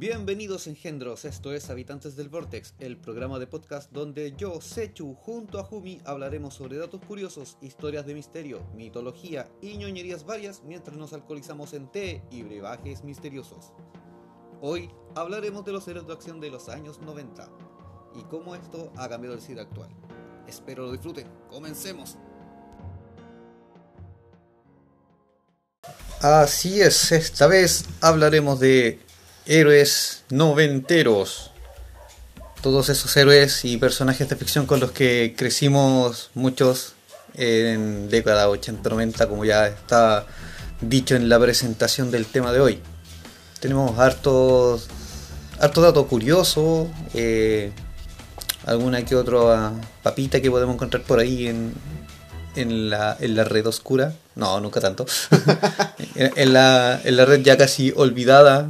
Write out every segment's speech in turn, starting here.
Bienvenidos engendros, esto es Habitantes del Vortex, el programa de podcast donde yo, Sechu, junto a Jumi hablaremos sobre datos curiosos, historias de misterio, mitología y ñoñerías varias mientras nos alcoholizamos en té y brebajes misteriosos. Hoy hablaremos de los héroes de acción de los años 90 y cómo esto ha cambiado el cine actual. Espero lo disfruten, comencemos. Así es, esta vez hablaremos de héroes noventeros. Todos esos héroes y personajes de ficción con los que crecimos muchos en década 80-90, como ya está dicho en la presentación del tema de hoy. Tenemos hartos, harto dato curioso, eh, alguna que otra papita que podemos encontrar por ahí en, en la, en la red oscura. No, nunca tanto. en, la, en la red ya casi olvidada.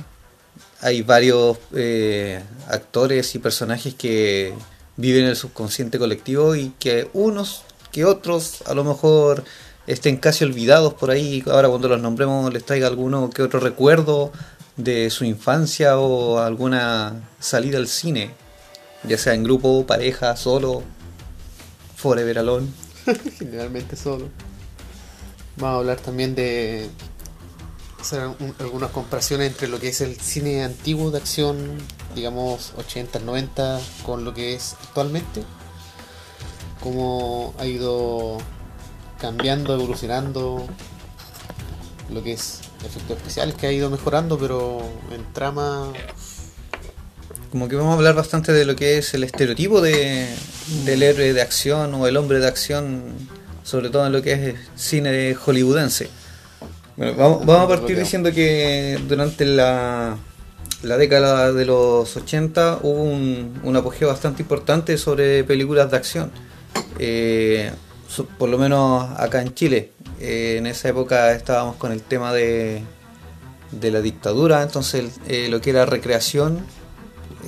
Hay varios eh, actores y personajes que viven en el subconsciente colectivo y que unos que otros a lo mejor estén casi olvidados por ahí. Ahora cuando los nombremos les traiga alguno que otro recuerdo de su infancia o alguna salida al cine. Ya sea en grupo, pareja, solo, forever alone. Generalmente solo. Vamos a hablar también de hacer un- algunas comparaciones entre lo que es el cine antiguo de acción, digamos 80, 90, con lo que es actualmente. Cómo ha ido cambiando, evolucionando lo que es efectos especiales, que ha ido mejorando, pero en trama Como que vamos a hablar bastante de lo que es el estereotipo de, del héroe de acción o el hombre de acción, sobre todo en lo que es cine hollywoodense. Bueno, vamos, vamos a partir diciendo que durante la, la década de los 80 hubo un, un apogeo bastante importante sobre películas de acción. Eh, por lo menos acá en Chile. Eh, en esa época estábamos con el tema de, de la dictadura, entonces eh, lo que era recreación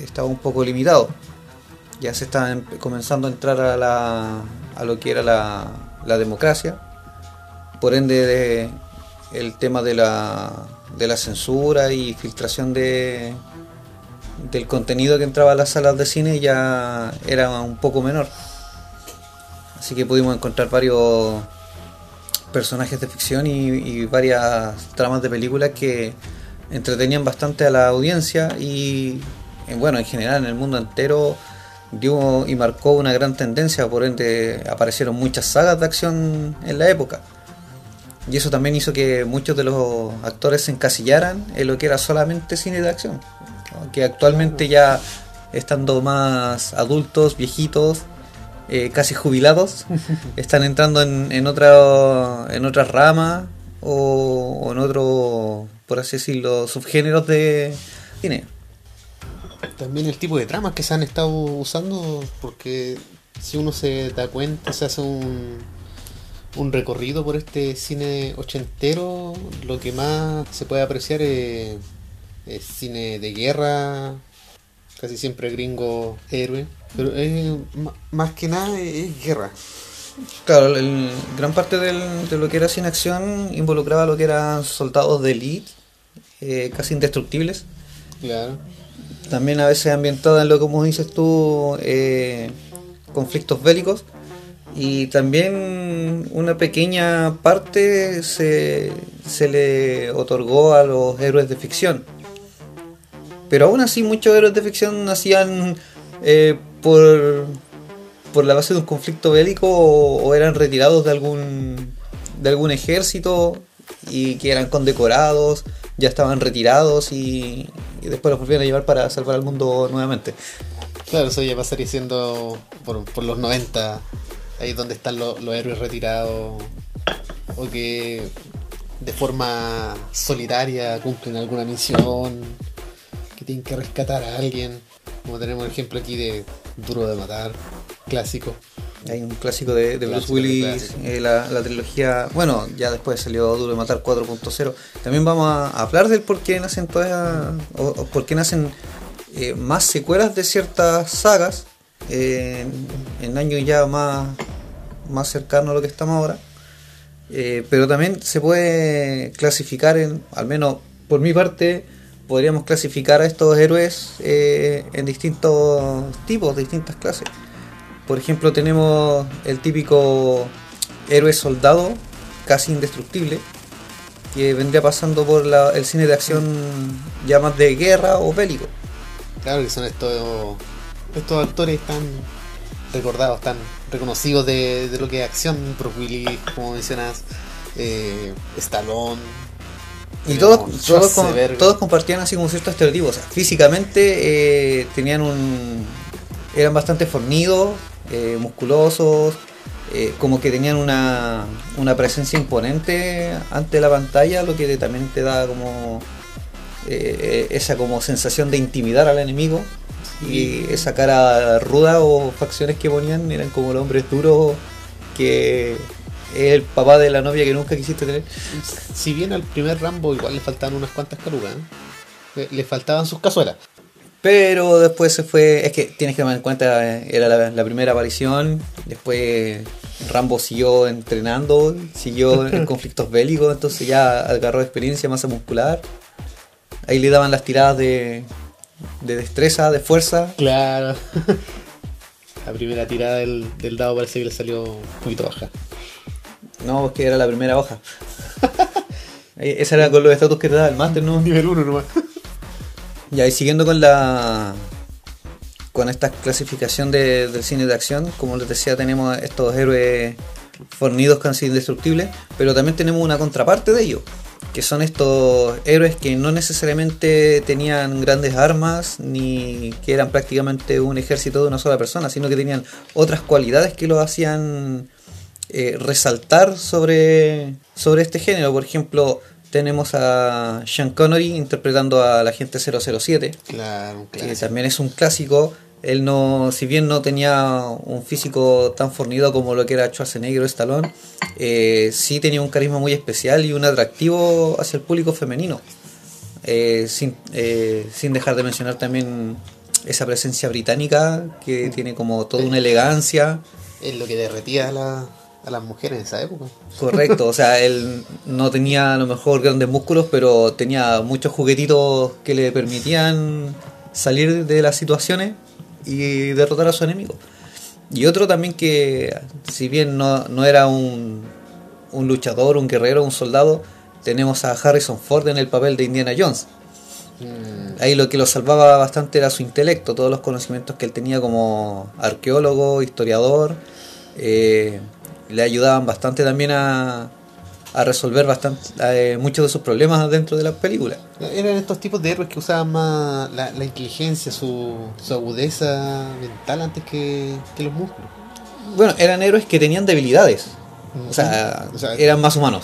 estaba un poco limitado. Ya se estaba em- comenzando a entrar a, la, a lo que era la, la democracia. Por ende, de- el tema de la, de la censura y filtración de, del contenido que entraba a las salas de cine ya era un poco menor. Así que pudimos encontrar varios personajes de ficción y, y varias tramas de películas que entretenían bastante a la audiencia y eh, bueno, en general en el mundo entero dio y marcó una gran tendencia, por ende aparecieron muchas sagas de acción en la época. Y eso también hizo que muchos de los actores se encasillaran en lo que era solamente cine de acción. ¿no? Que actualmente ya estando más adultos, viejitos, eh, casi jubilados, están entrando en, en, otra, en otras ramas o, o en otro, por así decirlo, subgéneros de cine. También el tipo de tramas que se han estado usando, porque si uno se da cuenta, se hace un, un recorrido por este cine ochentero, lo que más se puede apreciar es, es cine de guerra, casi siempre gringo héroe, pero es, más que nada es guerra. Claro, el- gran parte del- de lo que era cine acción involucraba lo que eran soldados de elite, eh, casi indestructibles. Claro. También a veces ambientada en lo que como dices tú, eh, conflictos bélicos. Y también una pequeña parte se, se le otorgó a los héroes de ficción. Pero aún así muchos héroes de ficción nacían eh, por, por la base de un conflicto bélico o, eran retirados de algún, de algún ejército y que eran condecorados, ya estaban retirados y, y después los volvieron a llevar para salvar al mundo nuevamente. Claro, eso ya pasaría siendo por, por los 90, ahí es donde están los, los héroes retirados, o que de forma solitaria cumplen alguna misión, que tienen que rescatar a alguien, como tenemos el ejemplo aquí de Duro de Matar, clásico. Hay un clásico de, de Bruce Willis, eh, la, la trilogía, bueno, ya después salió Duro de Matar 4.0. También vamos a hablar del por qué nacen todas, o, o por qué nacen eh, más secuelas de ciertas sagas en, años ya más, más cercanos a lo que estamos ahora. Eh, pero también se puede clasificar en, al menos por mi parte, podríamos clasificar a estos héroes eh, en distintos tipos, distintas clases. Por ejemplo, tenemos el típico héroe soldado, casi indestructible, que vendría pasando por el cine de acción ya más de guerra o bélico. Claro que son estos, estos actores tan recordados, tan reconocidos de, de lo que es acción, Bruce Willis, como mencionas, eh, Stallone. Y todos, todos, con- Schwarzenegger. todos compartían así como ciertos estereotipos. O sea, físicamente eh, tenían un. eran bastante fornidos, eh, musculosos, eh, como que tenían una, una presencia imponente ante la pantalla, lo que también te da como eh, esa como sensación de intimidar al enemigo. Y esa cara ruda o facciones que ponían eran como los hombres duros que es el papá de la novia que nunca quisiste tener. Si bien al primer Rambo igual le faltaban unas cuantas calugas, ¿eh? le, faltaban sus cazuelas. Pero después se fue. Es que tienes que tomar en cuenta, era la, la primera aparición. Después Rambo siguió entrenando, siguió en conflictos bélicos, entonces ya agarró experiencia, masa muscular. Ahí le daban las tiradas de, de destreza, de fuerza. Claro. La primera tirada del, del dado parece que le salió un poquito baja. No, es que era la primera hoja. Eh, Esa era con los estatus que te daba el máster, ¿no? Nivel 1 nomás. Ya, y siguiendo con la con esta clasificación de- del cine de acción, como les decía, tenemos estos héroes fornidos casi indestructibles, pero también tenemos una contraparte de ellos, que son estos héroes que no necesariamente tenían grandes armas, ni que eran prácticamente un ejército de una sola persona, sino que tenían otras cualidades que los hacían eh, resaltar sobre, sobre este género. Por ejemplo, tenemos a Sean Connery interpretando al agente 007, Claro, un que también es un clásico. Él no, si bien no tenía un físico tan fornido como lo que era Schwarzenegger o Stallone, eh, sí tenía un carisma muy especial y un atractivo hacia el público femenino. Eh, sin, eh, sin dejar de mencionar también esa presencia británica que tiene como toda una elegancia. Es lo que derretía a, la- a las mujeres en esa época. Correcto, o sea, él no tenía a lo mejor grandes músculos, pero tenía muchos juguetitos que le permitían salir de las situaciones y derrotar a su enemigo. Y otro también que, si bien no, no era un, un luchador, un guerrero, un soldado, tenemos a Harrison Ford en el papel de Indiana Jones. Mm, Ahí lo que lo salvaba bastante era su intelecto, todos los conocimientos que él tenía como arqueólogo, historiador, eh, le ayudaban bastante también a, a resolver bastante, eh, muchos de sus problemas dentro de las películas. Eran estos tipos de héroes que usaban más la, la inteligencia, su, su agudeza mental antes que, que los músculos. Bueno, eran héroes que tenían debilidades, o sea, O sea, eran más humanos.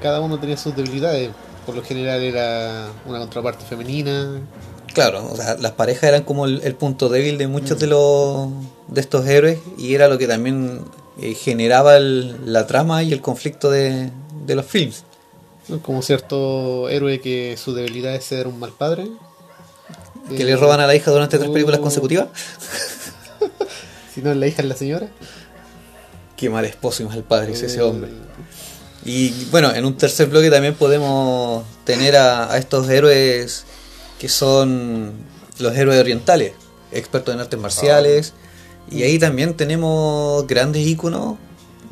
cada uno tenía sus debilidades. Por lo general era una contraparte femenina. Claro, o sea, las parejas eran como el, el punto débil de muchos de los de estos héroes y era lo que también eh, generaba el- la trama y el conflicto de, de los films. Como cierto héroe que su debilidad es ser un mal padre. que Eh, le roban a la hija durante tres películas oh. consecutivas. Si no, la hija es la señora. Qué mal esposo y mal padre es ese Eh, hombre. Y bueno, en un tercer bloque también podemos tener a, a estos héroes que son los héroes orientales, expertos en artes marciales. Y ahí también tenemos grandes íconos.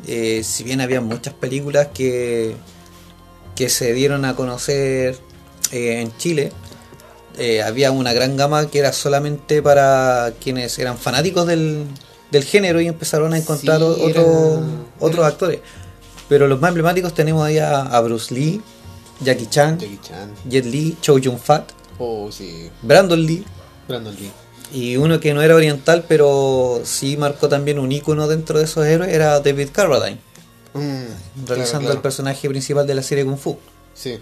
eh, si bien había muchas películas que, que se dieron a conocer eh, en Chile, eh, había una gran gama que era solamente para quienes eran fanáticos del, del género y empezaron a encontrar Sí, o- era- otros era- actores. Pero los más emblemáticos tenemos ahí a, a Bruce Lee, Jackie Chan, Jackie Chan. Jet Li, Chow Yun Fat, Oh, sí. Brandon Lee Brandon Lee. Y uno que no era oriental pero sí marcó también un ícono dentro de esos héroes era David Carradine, Mm, realizando claro, claro. el personaje principal de la serie Kung Fu. Sí.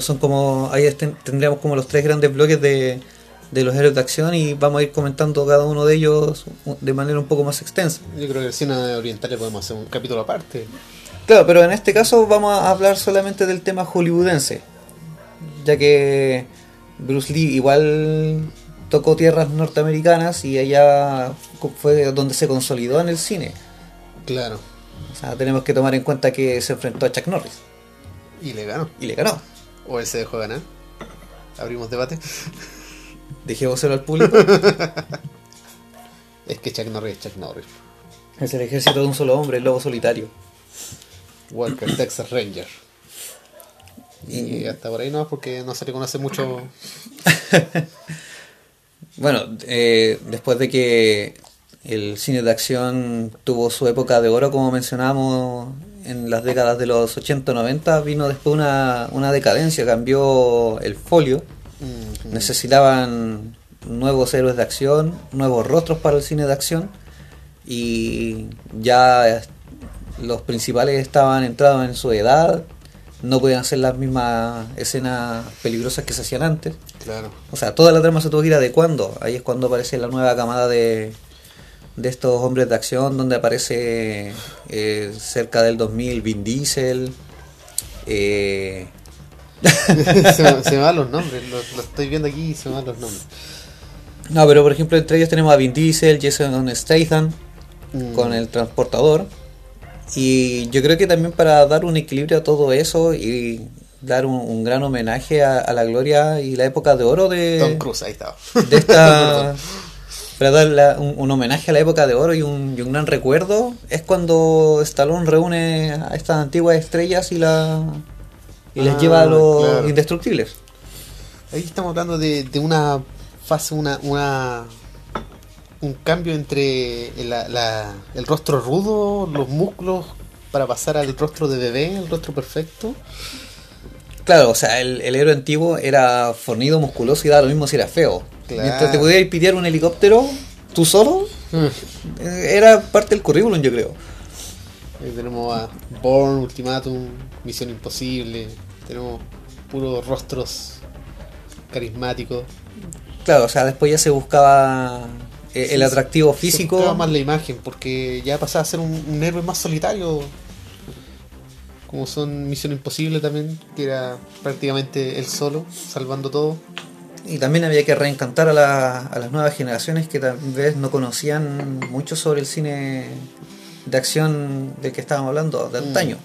Son como, ahí estén- tendríamos como los tres grandes bloques de, de los héroes de acción y vamos a ir comentando cada uno de ellos de manera un poco más extensa. Yo creo que el cine oriental le podemos hacer un capítulo aparte. Claro, pero en este caso vamos a hablar solamente del tema hollywoodense, ya que Bruce Lee igual tocó tierras norteamericanas y allá fue donde se consolidó en el cine. Claro. O sea, tenemos que tomar en cuenta que se enfrentó a Chuck Norris Y le ganó. y le ganó. O él se dejó ganar. abrimos debate. Dejémoselo al público. Es que Chuck Norris es Chuck Norris. es el ejército de un solo hombre, el lobo solitario. Walker, Texas Ranger. Y hasta por ahí no, porque no se le conoce mucho. Bueno, eh, después de que el cine de acción tuvo su época de oro, como mencionábamos en las décadas de los 80-90, vino después una, una decadencia, cambió el folio. Necesitaban nuevos héroes de acción, nuevos rostros para el cine de acción y ya los principales estaban entrados en su edad, no podían hacer las mismas escenas peligrosas que se hacían antes. Claro. O sea, toda la trama se tuvo que ir adecuando. Ahí es cuando aparece la nueva camada de, de estos hombres de acción, donde aparece eh, cerca del 2000 Vin Diesel. eh, se, me- se me van los nombres, lo, lo estoy viendo aquí y se me van los nombres. no, pero por ejemplo, entre ellos tenemos a Vin Diesel, Jason Statham, Mm. con el transportador. Y yo creo que también para dar un equilibrio a todo eso y dar un, un gran homenaje a, a la gloria y la época de oro de, Tom Cruise, ahí estaba. de esta para dar la- un, un homenaje a la época de oro y un, y un gran recuerdo es cuando Stallone reúne a estas antiguas estrellas y la y les Ah, lleva a los claro. indestructibles Ahí estamos hablando de, de una fase, una, una un cambio entre la- la- el rostro rudo, los músculos, para pasar al rostro de bebé, el rostro perfecto. Claro o sea el, el héroe antiguo era fornido musculoso y daba lo mismo si era feo Claro. mientras te pudieras pitear un helicóptero tú solo eh, era parte del currículum yo creo Ahí tenemos a Born, Ultimatum, Misión Imposible. Tenemos puros rostros carismáticos. claro o sea después ya se buscaba eh, el Sí, atractivo Se físico buscaba más la imagen, porque ya pasaba a ser un, un héroe más solitario. Como son Misión Imposible también, que era prácticamente él solo, salvando todo. Y también había que reencantar a, la- a las nuevas generaciones que tal vez no conocían mucho sobre el cine de acción del que estábamos hablando, de Mm. antaño.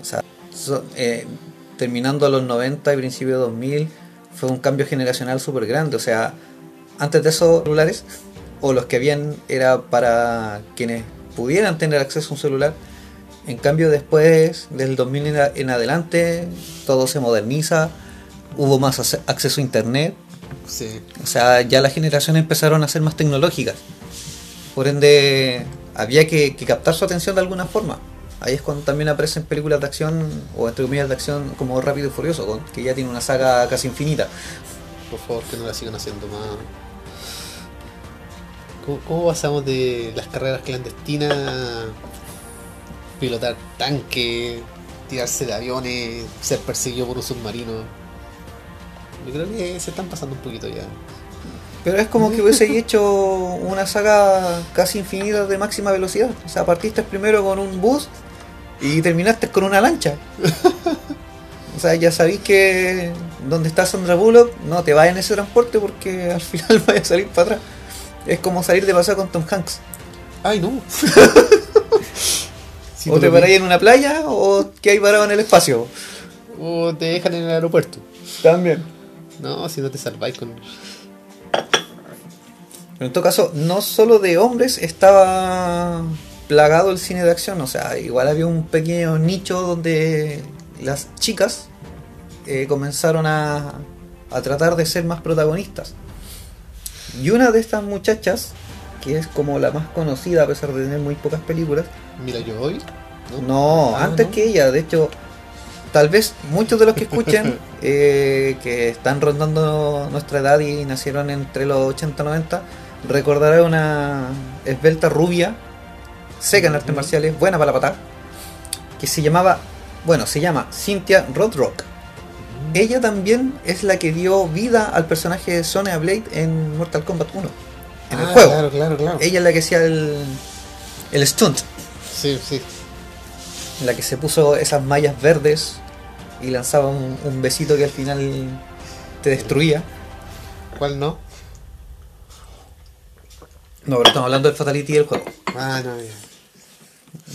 O sea, so- eh, terminando a los 90 y principios de 2000, fue un cambio generacional súper grande. O sea, antes de esos celulares, o los que habían, era para quienes pudieran tener acceso a un celular. En cambio, después del 2000 en, adelante, todo se moderniza, hubo más acceso a internet, Sí. o sea, ya las generaciones empezaron a ser más tecnológicas. Por ende, había que, que captar su atención de alguna forma. Ahí es cuando también aparecen películas de acción, o entre comillas de acción, como Rápido y Furioso, con- que ya tiene una saga casi infinita. Por favor, que no la sigan haciendo más. ¿Cómo, pasamos de las carreras clandestinas pilotar tanques, tirarse de aviones, ser perseguido por un submarino? Yo creo que se están pasando un poquito ya. Pero es como que hubiese hecho una saga casi infinita de máxima velocidad. O sea, partiste primero con un bus y terminaste con una lancha. O sea, ya sabéis que donde está Sandra Bullock no te vayas en ese transporte porque al final vaya a salir para atrás. Es como salir de paseo con Tom Hanks. ¡Ay, no! Si o te paráis en una playa o que hay parado en el espacio. O te dejan en el aeropuerto. También. No, si no te salváis con. Pero en todo caso, no solo de hombres estaba plagado el cine de acción, o sea, igual había un pequeño nicho donde las chicas eh, comenzaron a, a tratar de ser más protagonistas. Y una de estas muchachas, que es como la más conocida a pesar de tener muy pocas películas, Mira, yo hoy. no, Ah, antes ¿no? que ella, de hecho, tal vez muchos de los que escuchen, eh, que están rondando nuestra edad y nacieron entre los 80 y 90, recordarán una esbelta rubia, seca en artes marciales, buena para la patada, que se llamaba, bueno, se llama Cynthia Rothrock. Ella también es la que dio vida al personaje de Sonya Blade en Mortal Kombat 1, en el Ah, juego. Claro, claro, claro. Ella es la que hacía el, el stunt. Sí, sí. la que se puso esas mallas verdes y lanzaba un, un besito que al final te destruía. ¿Cuál no? No, pero estamos hablando del Fatality del juego. Ah, no, ya.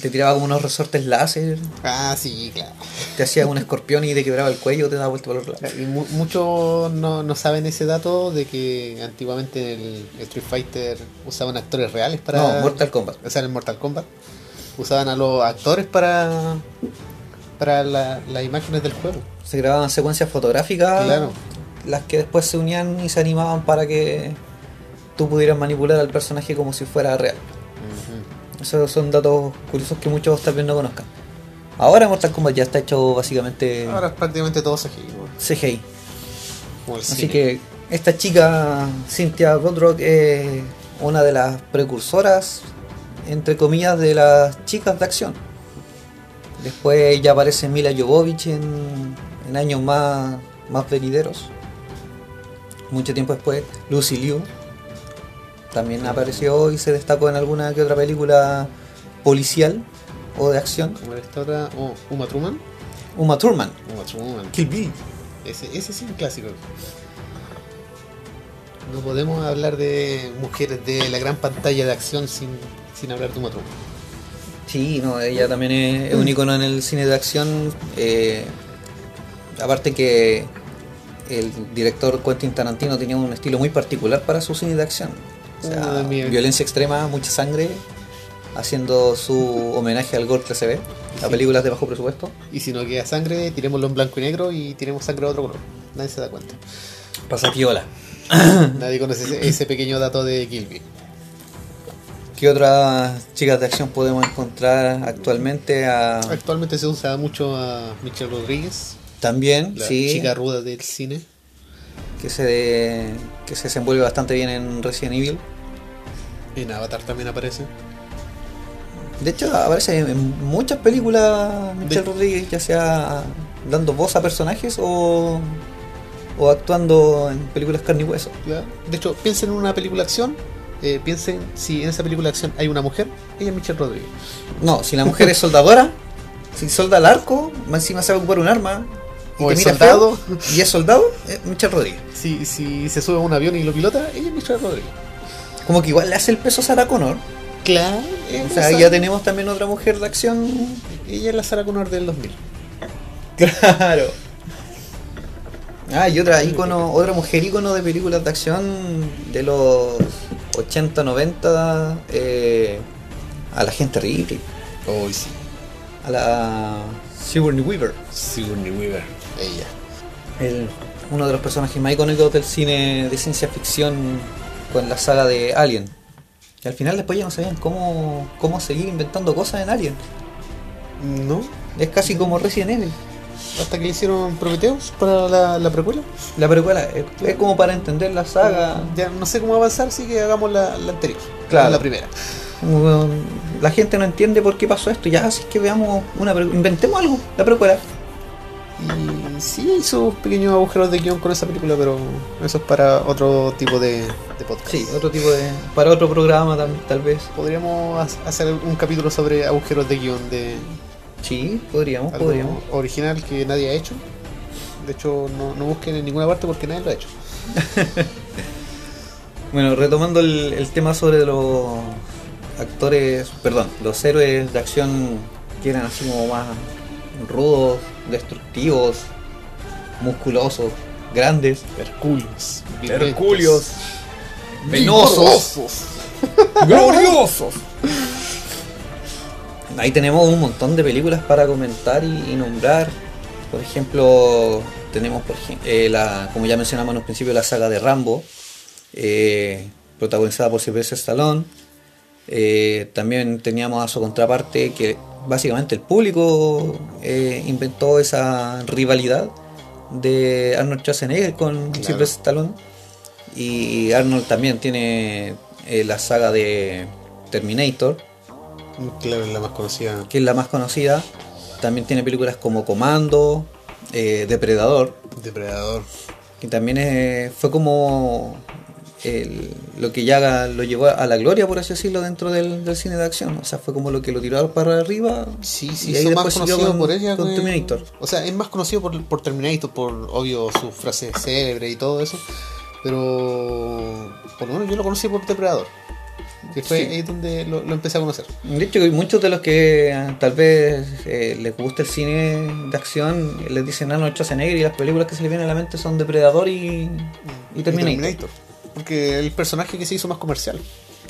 Te tiraba como unos resortes láser, Ah, sí, claro. te hacía un escorpión y te quebraba el cuello, te daba vuelta por los lados. Y mu- muchos no, no saben ese dato de que antiguamente en el Street Fighter usaban actores reales para. No, Mortal Kombat. O sea, en el Mortal Kombat. Usaban a los actores para. para la- las imágenes del juego. Se grababan secuencias fotográficas, Claro. las que después se unían y se animaban para que tú pudieras manipular al personaje como si fuera real. Esos son datos curiosos que muchos tal vez no conozcan. Ahora Mortal Kombat ya está hecho básicamente Ahora es prácticamente todo CGI. CGI. como el Así cine. que esta chica, Cynthia Rothrock, es una de las precursoras, entre comillas, de las chicas de acción. Después ya aparece Mila Jovovich en, en años más, más venideros. Mucho tiempo después, Lucy Liu también apareció y se destacó en alguna que otra película policial o de acción. Como era esta otra. Oh, Uma Truman. Uma Thurman, Uma Truman. Kill Bill. Ese, ese sí es un clásico. No podemos hablar de mujeres de la gran pantalla de acción sin, sin hablar de Uma Truman. Sí, no, ella también es, es un icono en el cine de acción. eh, aparte que el director Quentin Tarantino tenía un estilo muy particular para su cine de acción. O sea, violencia extrema, mucha sangre, haciendo su homenaje al gore clase B, a Sí. películas de bajo presupuesto. Y si no queda sangre, tirémoslo en blanco y negro y tiremos sangre de otro color. Nadie se da cuenta. Pasa piola. Nadie conoce ese, ese pequeño dato de Bill. ¿Qué otras chicas de acción podemos encontrar actualmente? A- Actualmente se usa mucho a Michelle Rodríguez, también, la sí, chica ruda del cine. Que se, que se desenvuelve bastante bien en Resident Evil. En Avatar también aparece. De hecho, aparece en muchas películas Michelle De- Rodríguez, ya sea dando voz a personajes o, o actuando en películas carne y hueso. De hecho, piensen en una película de acción. eh, piensen si en esa película de acción hay una mujer, ella es Michelle Rodríguez. No, si la mujer es soldadora, si solda el arco, más encima sabe ocupar un arma, y O te mira soldado. feo, y es soldado, es Michelle Rodríguez. Si, si se sube a un avión y lo pilota, ella es Michelle Rodríguez. Como que igual le hace el peso a Sarah Connor. Claro. O sea, ya tenemos también otra mujer de acción. Ella es la Sarah Connor del 2000. Claro. Ah, y otra ícono, otra mujer ícono de películas de acción de los 80, 90, eh, a la gente Ripley, Hoy sí. a la Sigourney Weaver, Sigourney Weaver. Ella. el- uno de los personajes más icónicos del cine de ciencia ficción con la saga de Alien. Y al final después ya no sabían cómo, cómo seguir inventando cosas en Alien. ¿No? Es casi como Resident Evil. Hasta que le hicieron Prometheus para la, la precuela. La precuela es, es como para entender la saga. Ya no sé cómo avanzar, así que hagamos la, la anterior. Claro. La primera. La gente no entiende por qué pasó esto. Ya, así que veamos una pre- inventemos algo, la precuela. Y sí, hizo pequeños agujeros de guion con esa película, pero eso es para otro tipo de, de podcast. Sí, otro tipo de. para otro programa tal, tal vez. Podríamos ha- hacer un capítulo sobre agujeros de guion de Sí, podríamos, algo podríamos. original que nadie ha hecho. De hecho, no, no busquen en ninguna parte porque nadie lo ha hecho. Bueno, retomando el, el tema sobre los actores, perdón, los héroes de acción que eran así como más rudos, destructivos, musculosos, grandes, Hercules. Herculios, Venosos. gloriosos. Ahí tenemos un montón de películas para comentar y, y nombrar. Por ejemplo, tenemos, por ejem- eh, la, como ya mencionamos en un principio, la saga de Rambo, eh, protagonizada por Sylvester Stallone. Eh, también teníamos a su contraparte que básicamente el público eh, inventó esa rivalidad de Arnold Schwarzenegger con Claro. Sylvester Stallone. Y Arnold también tiene eh, la saga de Terminator, Claro, es la más conocida. que es la más conocida. También tiene películas como Comando, eh, Depredador, Depredador. que también fue como el- lo que ya lo llevó a la gloria, por así decirlo, dentro del, del cine de acción. O sea, fue como lo que lo tiró para arriba. Sí, sí, Y ahí más conocido con- por ella. con que- Terminator. O sea, es más conocido por, por Terminator, por obvio su frase célebre y todo eso. Pero por lo menos yo lo conocí por Depredador. Que fue Sí. ahí donde lo, lo empecé a conocer. De hecho, muchos de los que eh, tal vez eh, les gusta el cine de acción les dicen Arnold Schwarzenegger y las películas que se les vienen a la mente son Depredador y, y Terminator. Porque el personaje que se hizo más comercial.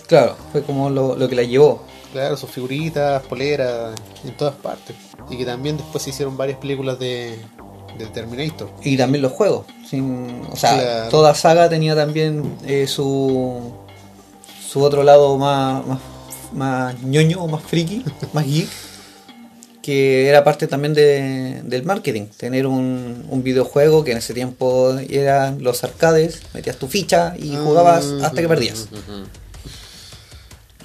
Claro, fue como lo, lo que la llevó. Claro, sus figuritas, poleras, en todas partes. Y que también después se hicieron varias películas de, de Terminator. Y también los juegos. Sin, o sea, Claro. toda saga tenía también eh, su, su otro lado más, más, más ñoño, más friki, más geek. Que era parte también de- del marketing. Tener un, un videojuego que en ese tiempo eran los arcades, metías tu ficha y jugabas hasta que perdías.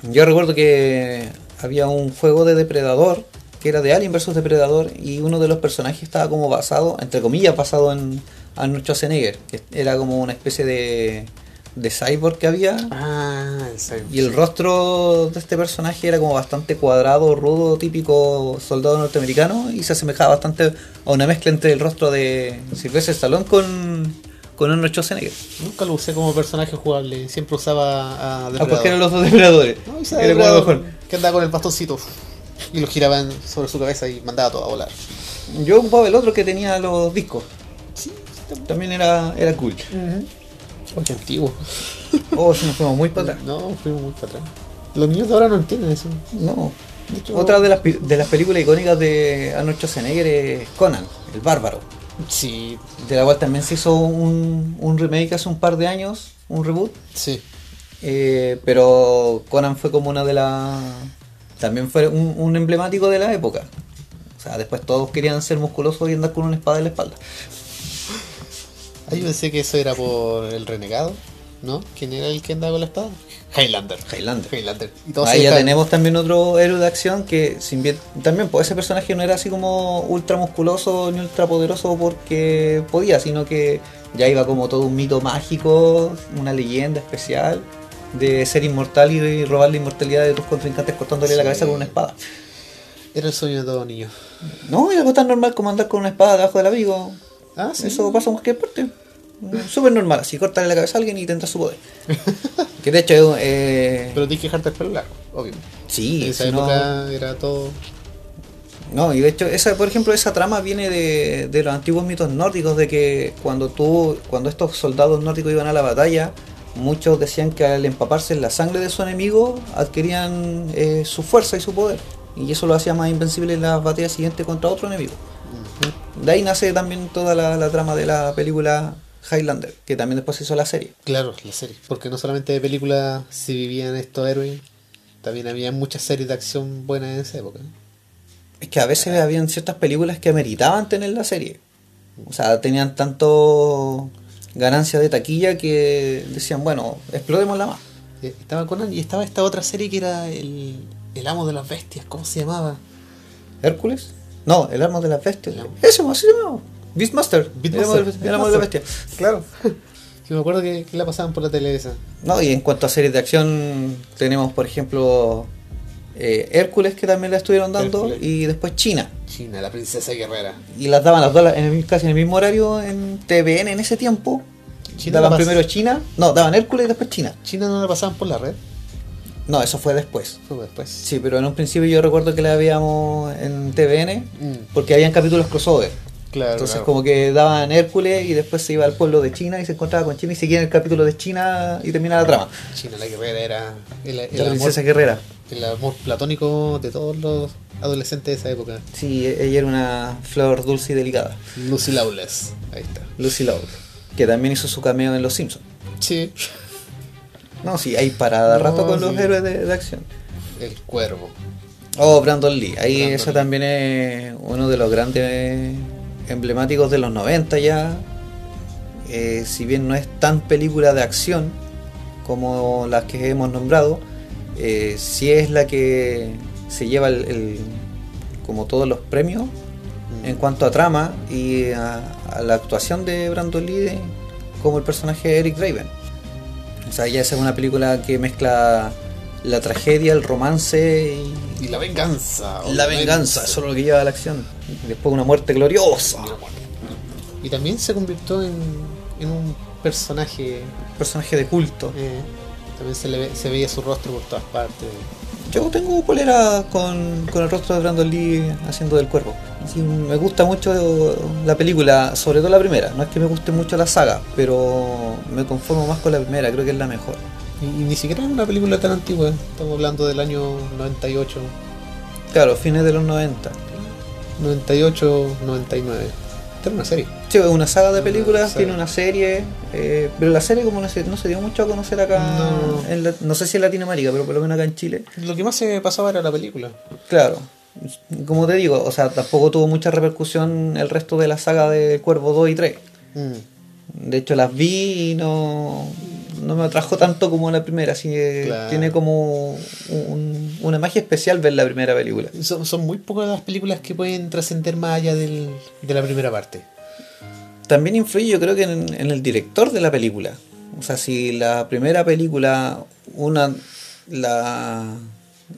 Yo recuerdo que había un juego de Depredador que era de Alien vs Depredador y uno de los personajes estaba como basado, entre comillas, basado en Arnold Schwarzenegger, que era como una especie de, de cyborg que había. Ah, el Cyber. Y el rostro de este personaje era como bastante cuadrado, rudo, típico soldado norteamericano y se asemejaba bastante a una mezcla entre el rostro de Sylvester Stallone con, con Arnold Schwarzenegger. Nunca lo usé como personaje jugable. Siempre usaba a Ah, Depredador. porque eran los dos depredadores. No, usaba Era Depredador. Que andaba con el bastoncito. Y lo giraban sobre su cabeza y mandaba todo a volar. Yo ocupaba el otro que tenía los discos. Sí, También era, era cool. Oh, qué antiguo. Oh, si nos fuimos muy para atrás. No, fuimos muy para atrás. Los niños de ahora no entienden eso. No. De hecho, Otra de las, de las películas icónicas de Arnold Schwarzenegger es Conan, el bárbaro. Sí, De la cual también se hizo un, un remake hace un par de años, un reboot. sí. Eh, pero Conan fue como una de las... También fue un, un emblemático de la época. O sea, después todos querían ser musculosos y andar con una espada en la espalda. Ah, yo pensé que eso era por el renegado, ¿no? ¿Quién era el que andaba con la espada? Highlander. Highlander. Highlander. Y todos Ahí ya tenemos también otro héroe de acción que sin bien, también pues ese personaje no era así como ultra musculoso ni ultra poderoso porque podía, sino que ya iba como todo un mito mágico, una leyenda especial de ser inmortal y robar la inmortalidad de tus contrincantes cortándole la cabeza con una espada. Era el sueño de todo niño. No, es algo tan normal como andar con una espada debajo del abrigo. Ah, sí. Eso pasa en cualquier parte. Súper normal, así cortarle la cabeza a alguien y tendrá su poder. que de hecho, eh, Pero tienes que dejarte el pelo largo, obvio. sí, en esa si no- época era todo. No, y de hecho, esa, por ejemplo, esa trama viene de, de los antiguos mitos nórdicos, de que cuando tú, cuando estos soldados nórdicos iban a la batalla, muchos decían que al empaparse en la sangre de su enemigo, adquirían eh, su fuerza y su poder. Y eso lo hacía más invencible en la batalla siguiente contra otro enemigo. De ahí nace también toda la, la trama de la película Highlander, que también después hizo la serie. Claro, la serie. Porque no solamente de películas se vivían estos héroes, también había muchas series de acción buenas en esa época. Es que a veces habían ciertas películas que ameritaban tener la serie. O sea, tenían tanto ganancia de taquilla que decían, bueno, explotémosla más. Eh, Estaba Conan y estaba esta otra serie que era el, el amo de las bestias, ¿cómo se llamaba? ¿Hércules? No, el arma de las bestias. Eso, así se llamaba. Arma de las bestias. Claro. Sí, me acuerdo que, que la pasaban por la tele esa. No, y en cuanto a series de acción, tenemos, por ejemplo, eh, Hércules, que también la estuvieron dando, Hércules. y después China. China, la princesa guerrera. Y las daban las dos en el, casi en el mismo horario en TVN en ese tiempo. China daban primero China, no, daban Hércules y después China. China no la pasaban por la red. No, eso fue después. Fue después. Sí, pero en un principio yo recuerdo que la veíamos en TVN Mm, porque habían capítulos crossover. Claro. Entonces claro. como que daban Hércules y después se iba al pueblo de China y se encontraba con China y seguía en el capítulo de China y terminaba la trama. China la guerrera era el, el La amor, princesa guerrera. el amor platónico de todos los adolescentes de esa época. Sí, ella era una flor dulce y delicada. Lucy Lawless. Ahí está. Lucy Lowell. Que también hizo su cameo en Los Simpsons. Sí. No, sí, hay para No, rato con los héroes de, de acción. El cuervo. Oh, Brandon Lee. Ahí Brandon eso Lee. también es uno de los grandes emblemáticos de los 90 ya. Eh, si bien no es tan película de acción como las que hemos nombrado, eh, sí es la que se lleva el, el- como todos los premios Mm. en cuanto a trama y a, a la actuación de Brandon Lee como el personaje de Eric Raven. O sea, ya esa es una película que mezcla la tragedia, el romance y Y la venganza. la venganza, eso es lo que lleva a la acción. Después una muerte gloriosa. Y también se convirtió en, en un personaje Personaje de culto. eh, También se, le ve- se veía su rostro por todas partes. Yo tengo polera con, con el rostro de Brandon Lee haciendo del cuervo. Sí, me gusta mucho la película, sobre todo la primera. No es que me guste mucho la saga, pero me conformo más con la primera, creo que es la mejor. Y, y ni siquiera es una película tan antigua, estamos hablando del año 98, Claro, fines de los 90. 98, 99. Esta era una serie. Sí, es una saga de Una películas, saga. tiene una serie, eh, pero la serie como no se, no se dio mucho a conocer acá, No. en la- no sé si en Latinoamérica, pero por lo menos acá en Chile. Lo que más se pasaba era la película. Claro, como te digo, o sea, tampoco tuvo mucha repercusión el resto de la saga de Cuervo 2 y 3. Mm. De hecho, las vi y no, no me atrajo tanto como la primera, así que Claro. tiene como un- una magia especial ver la primera película. Son, son muy pocas las películas que pueden trascender más allá del- de la primera parte. También influye, yo creo que en, en el director de la película. O sea, si la primera película, una la,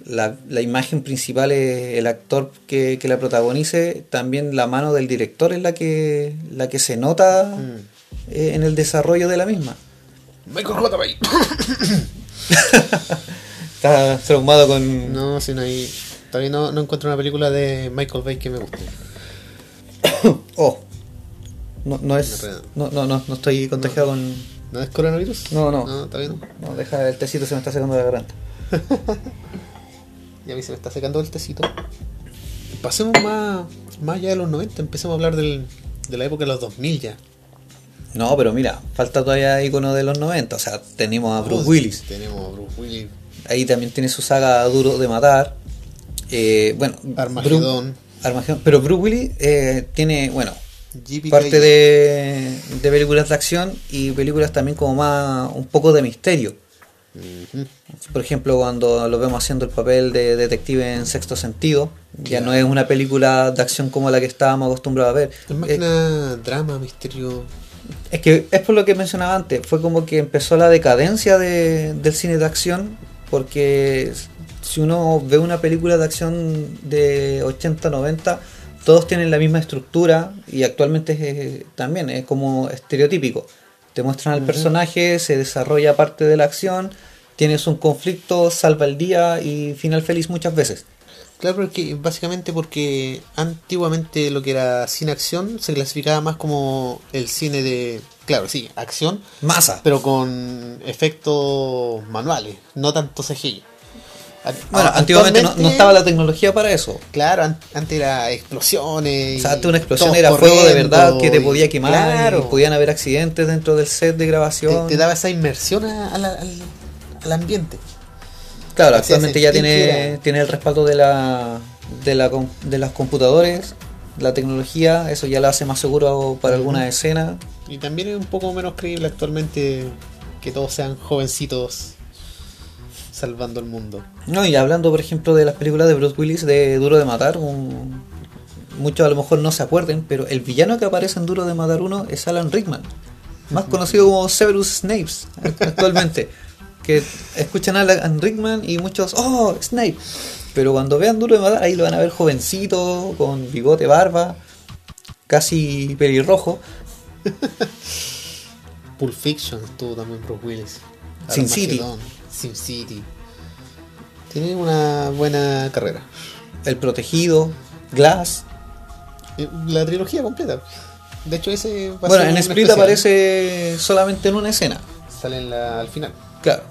la, la imagen principal es el actor que, que la protagonice, también la mano del director es la que, la que se nota Mm. eh, en el desarrollo de la misma. Michael J. Bay. Está traumado con... No, si no hay. Todavía no, no encuentro una película de Michael Bay que me guste. Oh. No, no es... No, No, no, no, no estoy contagiado con... ¿No es coronavirus? No, no. No, todavía no. No, deja el tecito, se me está secando la garganta. Y a mí se me está secando el tecito. Pasemos más, más allá de los 90, empecemos a hablar del, de la época de los 2000 ya. No, pero mira, falta todavía icono de los 90. O sea, tenemos a Bruce Oh, Willis. Tenemos a Bruce Willis. Ahí también tiene su saga Duro de Matar. Eh, bueno, Armagedón. Armagedón. Pero Bruce Willis eh, tiene, bueno, parte de, de películas de acción y películas también como más, un poco de misterio. Por ejemplo, cuando lo vemos haciendo el papel de detective en Sexto Sentido, ya no es una película de acción como la que estábamos acostumbrados a ver. Es más Eh, que nada drama, misterio. Es que es por lo que mencionaba antes, fue como que empezó la decadencia de- del cine de acción, porque si uno ve una película de acción de 80-90, todos tienen la misma estructura y actualmente es, también es como estereotípico. Te muestran al personaje, se desarrolla parte de la acción, tienes un conflicto, salva el día y final feliz muchas veces. Claro, porque básicamente porque antiguamente lo que era cine acción se clasificaba más como el cine de, claro, sí, acción, Masa. pero con efectos manuales, no tanto CGI. Bueno, antiguamente no, estaba la tecnología para eso. Claro, an- antes era explosiones. O sea, antes una explosión era fuego de verdad que te podía quemar Claro, y podían haber accidentes dentro del set de te, grabación. te daba esa inmersión a- a la- al, al ambiente. Claro, actualmente ya tiene, tiene el respaldo de la de la de los computadores, la tecnología, eso ya lo hace más seguro para alguna escena. Y también es un poco menos creíble actualmente que todos sean jovencitos salvando el mundo. No, y hablando por ejemplo de las películas de Bruce Willis de Duro de Matar, un- muchos a lo mejor no se acuerden, pero el villano que aparece en Duro de Matar 1 es Alan Rickman, más conocido como Severus Snape actualmente. que escuchan a Alan Rickman y muchos, oh, Snape. Pero cuando vean Duro de Matar, ahí lo van a ver jovencito, con bigote, barba, casi pelirrojo. Pulp Fiction estuvo también Bruce Willis. Sin City. Sin City. Tiene una buena carrera. El Protegido, Glass. Eh, La trilogía completa. De hecho, ese va a Bueno, ser en Split especial. aparece solamente en una escena. Sale en la- al final. Claro.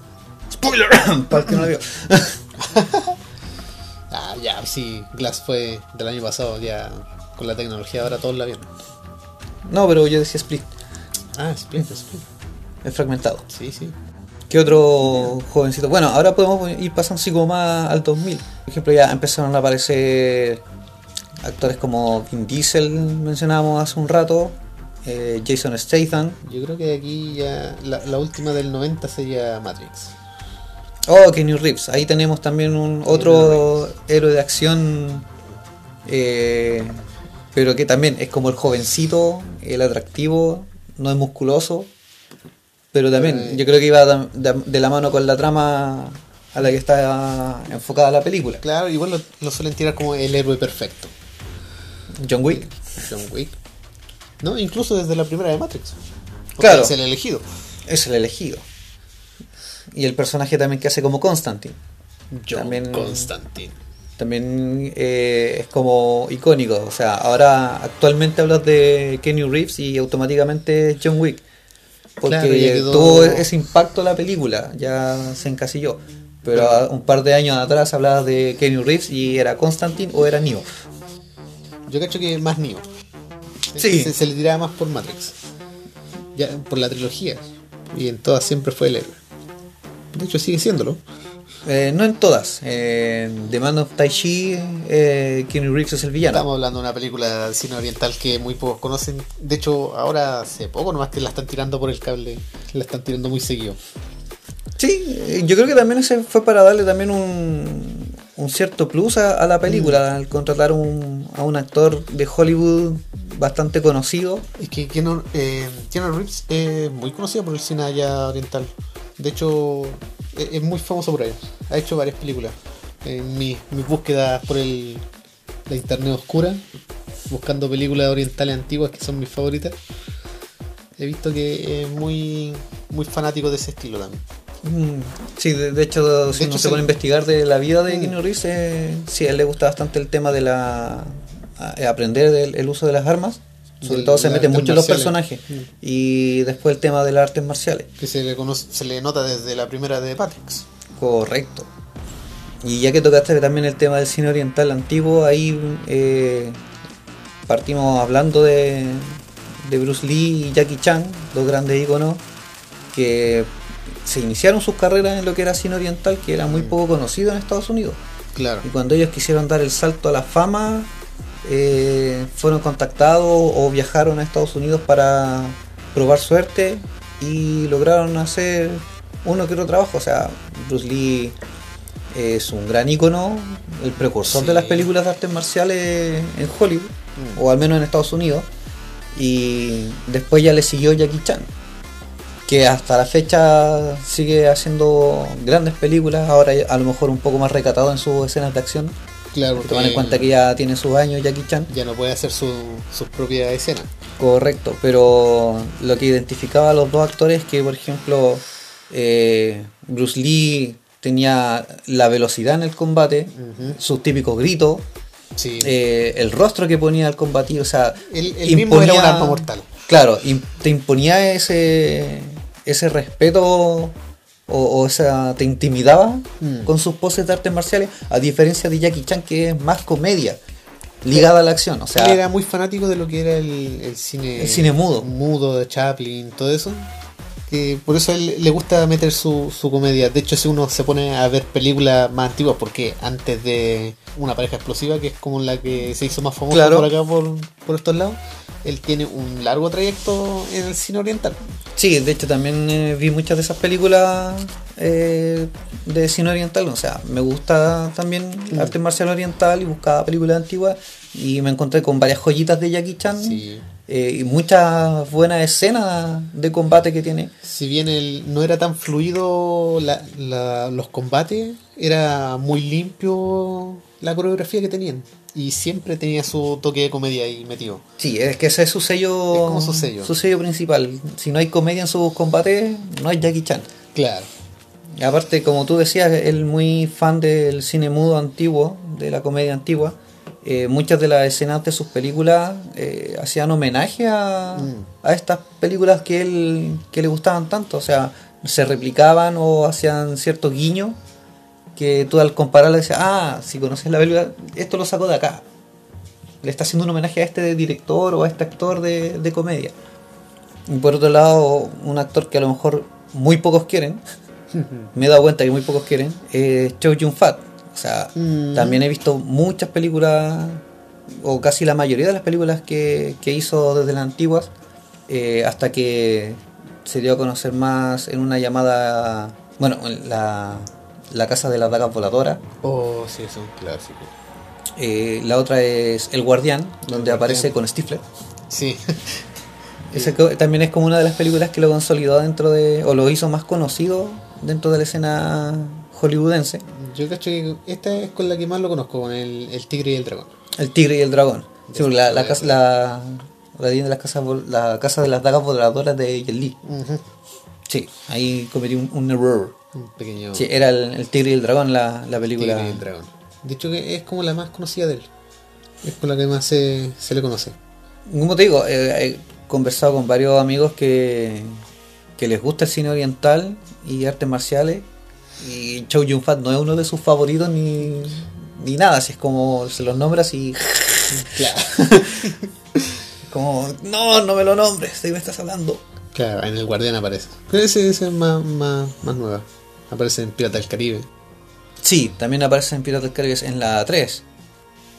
Spoiler para el que no lo vio. Ah, ya, sí. Glass fue del año pasado. Ya con la tecnología ahora todos la vieron. No, pero yo decía Split, Ah, Split, Split. es fragmentado. Sí, sí. ¿Qué otro jovencito? Bueno, ahora podemos ir pasando así como más al 2000. Por ejemplo, ya empezaron a aparecer actores como Vin Diesel, mencionábamos hace un rato, eh, Jason Statham. Yo creo que aquí ya. La, la última del 90 sería Matrix. Oh, Kenny Reeves. Ahí tenemos también un otro héroe de acción, eh, pero que también es como el jovencito, el atractivo, no es musculoso, pero también yo creo que iba de, de- de la mano con la trama a la que está enfocada la película. Claro, igual lo, lo suelen tirar como el héroe perfecto. John Wick. John Wick. No, incluso desde la primera de Matrix. Claro. Es el elegido. Es el elegido. Y el personaje también que hace como Constantine. John También- Constantine. También eh, es como icónico. O sea, ahora actualmente hablas de Kenny Reeves y automáticamente es John Wick. Porque Claro, ya quedó- tuvo ese impacto la película, ya se encasilló. Pero un par de años atrás hablabas de Kenny Reeves y era Constantine o era Neo. Yo cacho que más Neo. Sí. Se, se le tiraba más por Matrix. Ya, por la trilogía. Y en todas siempre fue el héroe. De hecho, sigue siéndolo. Eh, no en todas. En The Man of Tai Chi, eh, Kenny Reeves es el villano. Estamos hablando de una película de cine oriental que muy pocos conocen. De hecho, ahora hace poco nomás que la están tirando por el cable. La están tirando muy seguido. Sí, eh, yo creo que también ese fue para darle también un, un cierto plus a, a la película, al contratar un- a un actor de Hollywood bastante conocido. Es que Keanu, eh, Keanu Reeves es muy conocido por el cine allá oriental. De hecho, es, es muy famoso por allá. Ha hecho varias películas. En mi- mis búsquedas por el, la internet oscura, buscando películas orientales antiguas que son mis favoritas, he visto que es muy, muy fanático de ese estilo también. Mm, Sí, de, de hecho, si De hecho, se pone a investigar de la vida de Mm. Keanu Reeves, eh, sí, a él le gusta bastante el tema de la a- aprender del- el uso de las armas. Sobre todo se las mete artes mucho en los personajes. Mm. Y después el tema de las artes marciales. Que se le, conoce, se le nota desde la primera de Patrix. Correcto. Y ya que tocaste también el tema del cine oriental antiguo, ahí eh, partimos hablando de, de Bruce Lee y Jackie Chan, dos grandes íconos que se iniciaron sus carreras en lo que era cine oriental, que era muy poco conocido en Estados Unidos. Claro. Y cuando ellos quisieron dar el salto a la fama, eh, fueron contactados o viajaron a Estados Unidos para probar suerte y lograron hacer uno que otro trabajo. O sea, Bruce Lee es un gran ícono, el precursor Sí. de las películas de artes marciales en Hollywood, Mm. o al menos en Estados Unidos. Y después ya le siguió Jackie Chan, que hasta la fecha sigue haciendo grandes películas, ahora a lo mejor un poco más recatado en sus escenas de acción. Claro, Tomando en cuenta que ya tiene sus años Jackie Chan. ya no puede hacer su, sus propias escenas. Correcto, pero lo que identificaba a los dos actores es que, por ejemplo, eh, Bruce Lee tenía la velocidad en el combate, Ujú. sus típicos gritos, Sí. eh, el rostro que ponía al combatir, o sea, Él, él mismo era un imponía- arma mortal. Claro, te imponía ese, ese respeto o, o esa, te intimidaba Mm. con sus poses de artes marciales, a diferencia de Jackie Chan que es más comedia, ligada a la acción, o sea, Él era muy fanático de lo que era el, el cine El cine mudo. mudo de Chaplin, todo eso. Que por eso a él le gusta meter su, su comedia. De hecho, si uno se pone a ver películas más antiguas, porque antes de Una pareja explosiva, que es como la que se hizo más famosa Claro. por acá, por, por estos lados, él tiene un largo trayecto en el cine oriental. Sí, de hecho también eh, vi muchas de esas películas eh, de cine oriental, o sea, me gusta también Mm. arte marcial oriental y buscaba películas antiguas y me encontré con varias joyitas de Jackie Chan Sí. eh, y muchas buenas escenas de combate que tiene. Si bien él no era tan fluido la- la- los combates, era muy limpio la coreografía que tenían. Y siempre tenía su toque de comedia ahí metido. Sí, es que ese es su sello, Es como su sello. principal. Si no hay comedia en sus combates, no hay Jackie Chan. Claro. Y Aparte, como tú decías, él muy fan del cine mudo antiguo, de la comedia antigua. Eh, muchas de las escenas de sus películas eh, hacían homenaje a, Mm. a estas películas que él que le gustaban tanto. O sea, se replicaban o hacían ciertos guiños que tú al compararla decías, ah, si conoces la película, esto lo sacó de acá. Le está haciendo un homenaje a este director o a este actor de, de comedia. Y por otro lado, un actor que a lo mejor muy pocos quieren, me he dado cuenta que muy pocos quieren, es Chow Yun Fat. O sea, Mm. también he visto muchas películas, o casi la mayoría de las películas que, que hizo desde las antiguas, eh, hasta que se dio a conocer más en una llamada, bueno, en la, la Casa de las Dagas Voladoras. Oh, sí, es un clásico. Eh, la otra es El Guardián, donde El aparece Guardián. con Stifler. Sí. Ese también es como una de las películas que lo consolidó dentro de, o lo hizo más conocido dentro de la escena hollywoodense. Yo cacho que esta es con la que más lo conozco, con el, el tigre y el dragón. El tigre y el dragón. Sí, la, la, casa, la, la de las casas, la casa de las dagas voladoras de Jet Li. Ujú. Sí, ahí cometí un, un error. Un pequeño Sí, era el, el Tigre y el Dragón la, la película. tigre y el dragón. De hecho que es como la más conocida de él. Es con la que más se, se le conoce. Como te digo, eh, he conversado con varios amigos que, que les gusta el cine oriental y artes marciales. Y Chow Yun Fat no es uno de sus favoritos ni, ni nada, así es como se los nombras y. Claro. como, no, no me lo nombres, ¿de me estás hablando? Claro, en el Guardián aparece. Pero ese, ese es más, más, más nueva. Aparece en Pirata del Caribe, Sí, también aparece en Piratas del Caribe en la 3.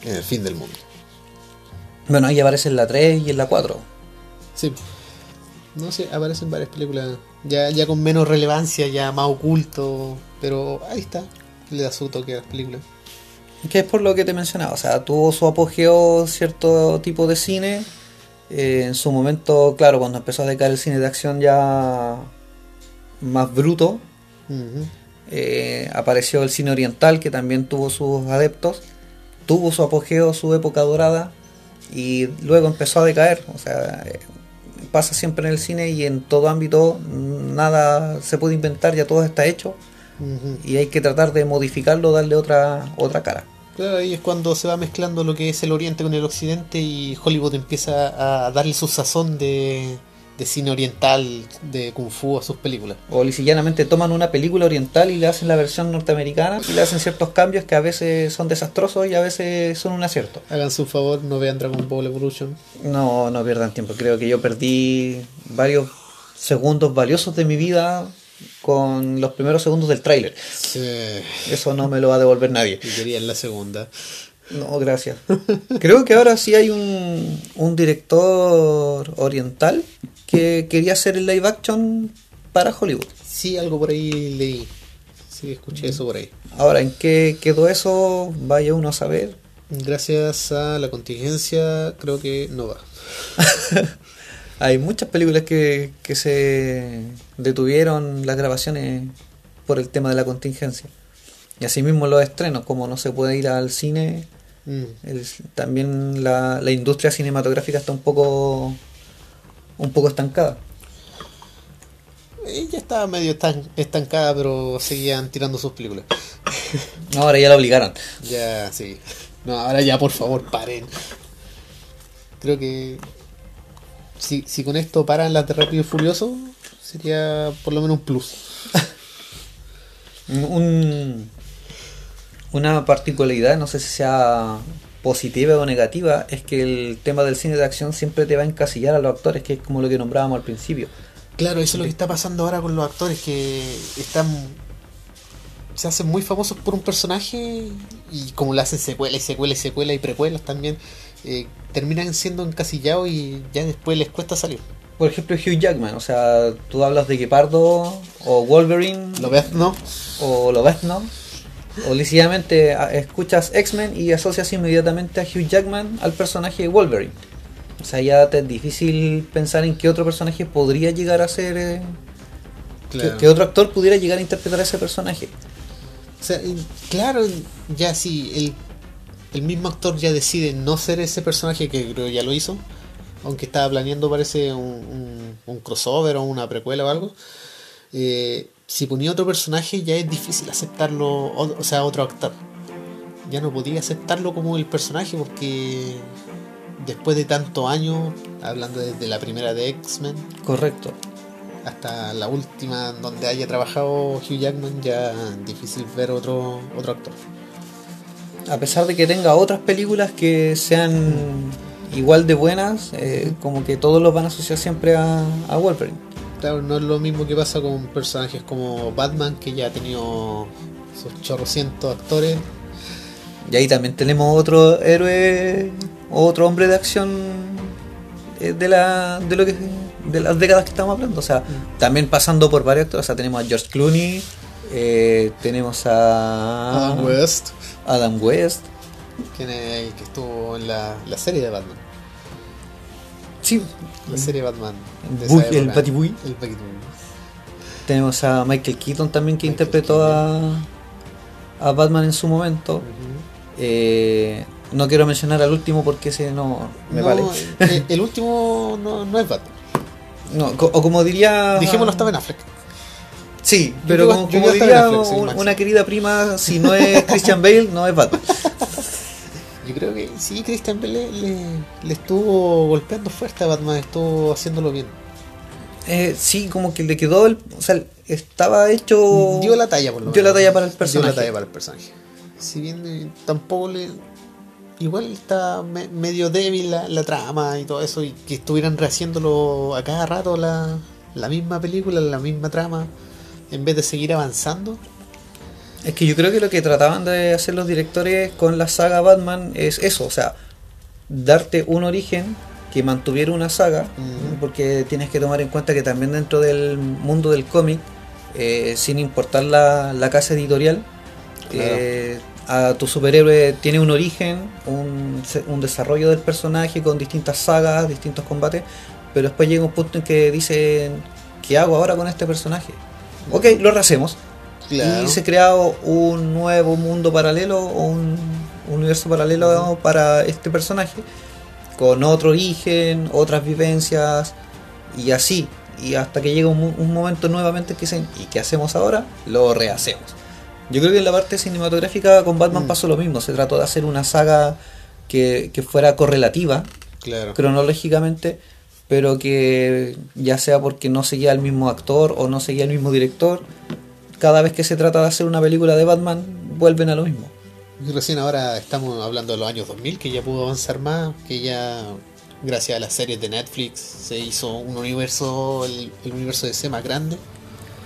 en el fin del mundo. Bueno, ahí aparece en la 3 y en la 4. Sí. No sé, aparecen varias películas. Ya, ya con menos relevancia, ya más oculto. Pero ahí está. Le da su toque a las películas. Que es por lo que te mencionaba, o sea, tuvo su apogeo cierto tipo de cine. Eh, en su momento, claro, cuando empezó a decaer el cine de acción ya más bruto, Eh, apareció el cine oriental que también tuvo sus adeptos, tuvo su apogeo, su época dorada y luego empezó a decaer. O sea, eh, pasa siempre en el cine y en todo ámbito nada se puede inventar, ya todo está hecho y hay que tratar de modificarlo, darle otra, otra cara. Claro, ahí es cuando se va mezclando lo que es el oriente con el occidente y Hollywood empieza a darle su sazón de, de cine oriental, de kung fu a sus películas. O lisillanamente toman una película oriental y le hacen la versión norteamericana y le hacen ciertos cambios que a veces son desastrosos y a veces son un acierto. Háganse un favor, no vean Dragon Ball Evolution. No, no pierdan tiempo. Creo que yo perdí varios segundos valiosos de mi vida con los primeros segundos del tráiler. Sí. Eso no me lo va a devolver nadie. Y querían la segunda. No, gracias. Creo que ahora sí hay un, un director oriental que quería hacer el live action para Hollywood. Sí, algo por ahí leí. Sí, escuché eso por ahí. Ahora, ¿en qué quedó eso? Vaya uno a saber. Gracias a la contingencia, creo que no va. Hay muchas películas que, que se detuvieron las grabaciones por el tema de la contingencia. Y asimismo los estrenos, como no se puede ir al cine, Mm. el- también la, la industria cinematográfica está un poco un poco estancada. Ella estaba medio estan- estancada, pero seguían tirando sus películas. Ahora ya la obligaron. Ya, sí. No, ahora ya, por favor, paren. Creo que si, si con esto paran las de Rápido y Furioso, sería por lo menos un plus. Un, una particularidad, no sé si sea positiva o negativa, es que el tema del cine de acción siempre te va a encasillar a los actores, que es como lo que nombrábamos al principio. Claro, eso es lo que está pasando ahora con los actores que están se hacen muy famosos por un personaje y como le hacen secuelas y secuelas y secuelas y precuelas también, eh, terminan siendo encasillados y ya después les cuesta salir. Por ejemplo, Hugh Jackman, o sea, tú hablas de Guepardo o Wolverine ¿Lo ves? ¿No? o Lobezno, o lícitamente a- escuchas X-Men y asocias inmediatamente a Hugh Jackman al personaje de Wolverine. O sea, ya te es difícil pensar en qué otro personaje podría llegar a ser, eh, Claro. que, que otro actor pudiera llegar a interpretar a ese personaje. O sea, claro, ya sí, el, el mismo actor ya decide no ser ese personaje que creo ya lo hizo, aunque estaba planeando parece un, un- un crossover o una precuela o algo. Eh, si ponía otro personaje ya es difícil aceptarlo, o, o sea, otro actor. Ya no podía aceptarlo como el personaje porque después de tantos años, hablando desde la primera de X-Men Correcto. hasta la última donde haya trabajado Hugh Jackman, ya es difícil ver otro, otro actor. A pesar de que tenga otras películas que sean igual de buenas, eh, como que todos los van a asociar siempre a, a Wolverine. Claro, no es lo mismo que pasa con personajes como Batman, que ya ha tenido sus chorrocientos actores. Y ahí también tenemos otro héroe, otro hombre de acción eh, de la de lo que de las décadas que estamos hablando. O sea, también pasando por varios actores. O sea, tenemos a George Clooney, eh, tenemos a Adam West, Adam West. quien es el que estuvo en la, la serie de Batman. Sí, La serie Batman. de el época. Batibui. El tenemos a Michael Keaton también que Michael interpretó a, a Batman en su momento. Eh, no quiero mencionar al último porque ese no me No, vale. el, el último no, no es Batman. No, o como diría. Dijémoslo, estaba en Affleck. Sí, pero como, yo como diría máximo. una querida prima, si no es Christian Bale, no es Batman. Yo creo que sí, Christian Bale le, le- estuvo golpeando fuerte a Batman, estuvo haciéndolo bien. Eh, sí, como que le quedó el. O sea, estaba hecho. Dio la talla por lo Dio la menos. talla para el Dio personaje. la talla para el personaje. Si bien eh, tampoco le. Igual está me- medio débil la, la trama y todo eso, y que estuvieran rehaciéndolo a cada rato la, la misma película, la misma trama, en vez de seguir avanzando. Es que yo creo que lo que trataban de hacer los directores con la saga Batman es eso, o sea, darte un origen que mantuviera una saga, porque tienes que tomar en cuenta que también dentro del mundo del cómic, eh, sin importar la, la casa editorial, Claro. eh, a tu superhéroe tiene un origen, un desarrollo del personaje con distintas sagas, distintos combates, pero después llega un punto en que dicen, ¿qué hago ahora con este personaje? Ok, lo rehacemos. Claro. Y se crea un nuevo mundo paralelo o un universo paralelo para este personaje con otro origen, otras vivencias y así. Y hasta que llega un, mo- un momento nuevamente que dicen, ¿y qué hacemos ahora? Lo rehacemos. Yo creo que en la parte cinematográfica con Batman Mm. pasó lo mismo. Se trató de hacer una saga que, que fuera correlativa Claro. cronológicamente, pero que ya sea porque no seguía el mismo actor o no seguía el mismo director, cada vez que se trata de hacer una película de Batman, vuelven a lo mismo. Y recién ahora estamos hablando de los años 2000, que ya pudo avanzar más, que ya gracias a las series de Netflix se hizo un universo, el, el universo de C más grande,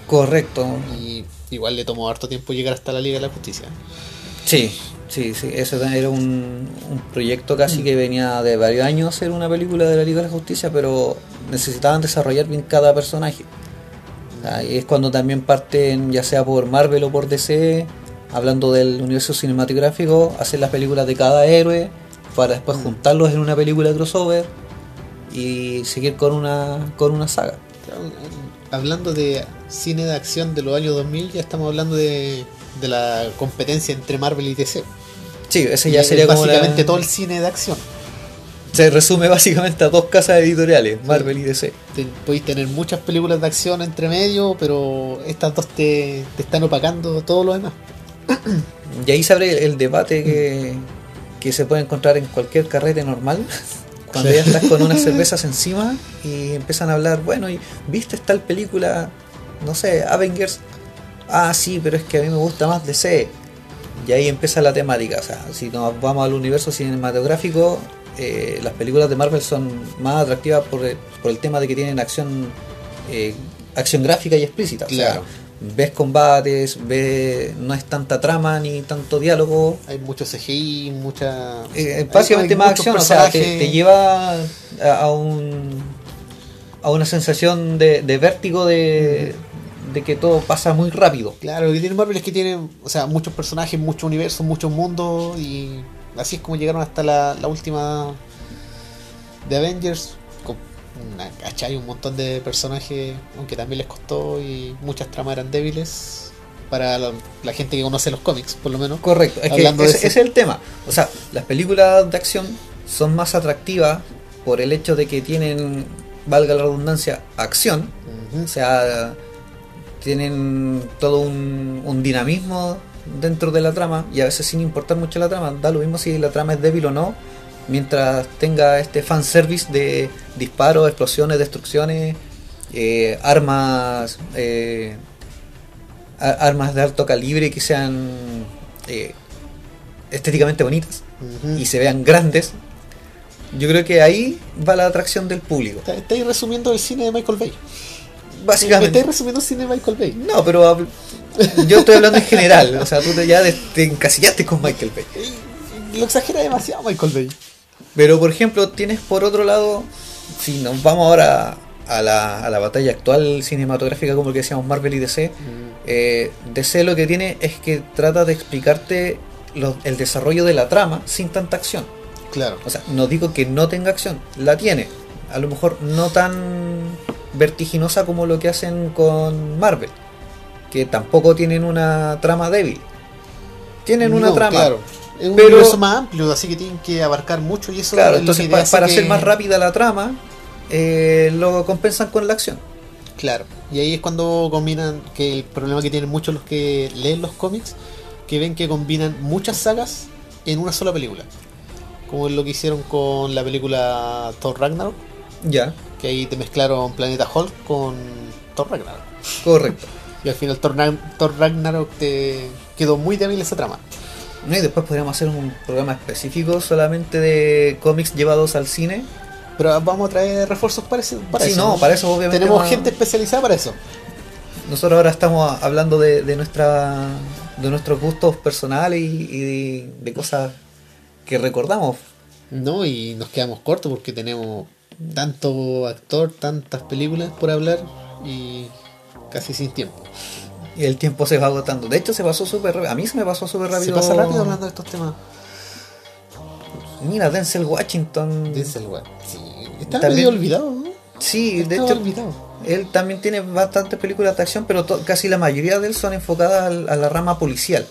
Correcto. y igual le tomó harto tiempo llegar hasta la Liga de la Justicia. Sí, sí, sí. Ese era un, un proyecto casi que venía de varios años hacer una película de la Liga de la Justicia, pero necesitaban desarrollar bien cada personaje. Ahí es cuando también parten, ya sea por Marvel o por DC, hablando del universo cinematográfico, hacer las películas de cada héroe para después Mm. juntarlos en una película crossover y seguir con una con una saga. Hablando de cine de acción de los años 2000, ya estamos hablando de, de la competencia entre Marvel y DC. Sí, ese Y ya es sería como la- básicamente todo el cine de acción. Se resume básicamente a dos casas editoriales, Marvel y DC. Te- podéis tener muchas películas de acción entre medio, pero estas dos te, te están opacando todo lo demás. Y ahí se abre el debate que, que se puede encontrar en cualquier carrete normal. Cuando ya estás con unas cervezas encima y empiezan a hablar, bueno, y ¿viste tal película? No sé, Avengers. Ah, sí, pero es que a mí me gusta más DC. Y ahí empieza la temática. O sea, si nos vamos al universo cinematográfico, eh, las películas de Marvel son más atractivas por el, por el tema de que tienen acción eh, acción gráfica y explícita. O sea, Claro. ves combates, ves, no es tanta trama ni tanto diálogo. Hay mucho CGI, mucha. Eh, básicamente hay más acción, o sea, te, lleva a, a un a una sensación de, de vértigo de, de que todo pasa muy rápido. Claro, lo que tiene Marvel es que tiene, o sea, muchos personajes, muchos universos, muchos mundos y así es como llegaron hasta la, la última de Avengers con una, ¿cachai? un montón de personajes, aunque también les costó y muchas tramas eran débiles para la, la gente que conoce los cómics, por lo menos. Correcto, es que Hablando de ese, ese- ese es el tema. O sea, las películas de acción son más atractivas por el hecho de que tienen, valga la redundancia, acción. O sea, tienen todo un, un dinamismo dentro de la trama y a veces sin importar mucho la trama, da lo mismo si la trama es débil o no, mientras tenga este fanservice de disparos, explosiones, destrucciones, eh, armas, eh, armas de alto calibre que sean eh, estéticamente bonitas y se vean grandes. Yo creo que ahí va la atracción del público. Está- Estáis resumiendo el cine de Michael Bay. Básicamente. Estáis resumiendo el cine de Michael Bay. No, pero yo estoy hablando en general. O sea, tú ya te encasillaste con Michael Bay. Lo exagera demasiado Michael Bay. Pero, por ejemplo, tienes por otro lado, si nos vamos ahora a la, a la batalla actual cinematográfica, como que decíamos Marvel y DC, eh, DC lo que tiene es que trata de explicarte lo- el desarrollo de la trama sin tanta acción. Claro. O sea, no digo que no tenga acción, la tiene. A lo mejor no tan vertiginosa como lo que hacen con Marvel, que tampoco tienen una trama débil. Tienen una trama. Claro. Es un pero- universo más amplio, así que tienen que abarcar mucho y eso Claro, es entonces para que- hacer más rápida la trama, eh, lo compensan con la acción. Claro. Y ahí es cuando combinan, que el problema que tienen muchos los que leen los cómics, que ven que combinan muchas sagas en una sola película. Como es lo que hicieron con la película Thor Ragnarok, Ya, que ahí te mezclaron Planeta Hulk con Thor Ragnarok. correcto. Y al final Thor, Ragn- Thor Ragnarok te quedó muy débil esa trama. No, Y después podríamos hacer un programa específico solamente de cómics llevados al cine. Pero vamos a traer refuerzos para, ese- para sí, eso. no, para eso obviamente. Tenemos no- gente especializada para eso. Nosotros ahora estamos hablando de, de nuestra de nuestros gustos personales y, y de, de cosas que recordamos. No, y nos quedamos cortos porque tenemos tanto actor, tantas películas por hablar y casi sin tiempo. Y el tiempo se va agotando. De hecho, se pasó súper rápido. A mí se me pasó súper rápido. Se pasa rápido hablando de estos temas. Mira, Denzel Washington. Denzel Washington. Sí, está También- medio olvidado, ¿no? Sí, de hecho, olvidado. él también tiene bastantes películas de acción, pero to- casi la mayoría de él son enfocadas al- a, la rama policial.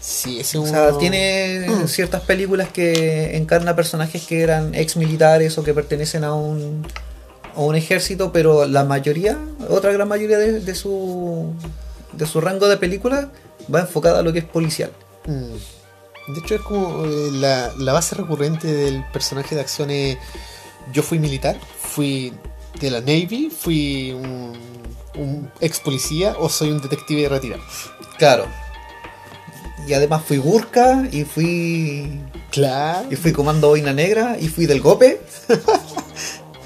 Sí, ese O uno... sea, tiene ciertas películas que encarna personajes que eran ex militares o que pertenecen a un, a un ejército, pero la mayoría, otra gran mayoría de, de su de su rango de películas va enfocada a lo que es policial. Mm. De hecho, es como eh, la, la base recurrente del personaje de acción es yo fui militar, fui de la Navy, fui un, un ex policía o soy un detective retirado. Claro. Y además fui Gurka y fui Claro. y fui comando boina negra y fui del Gope.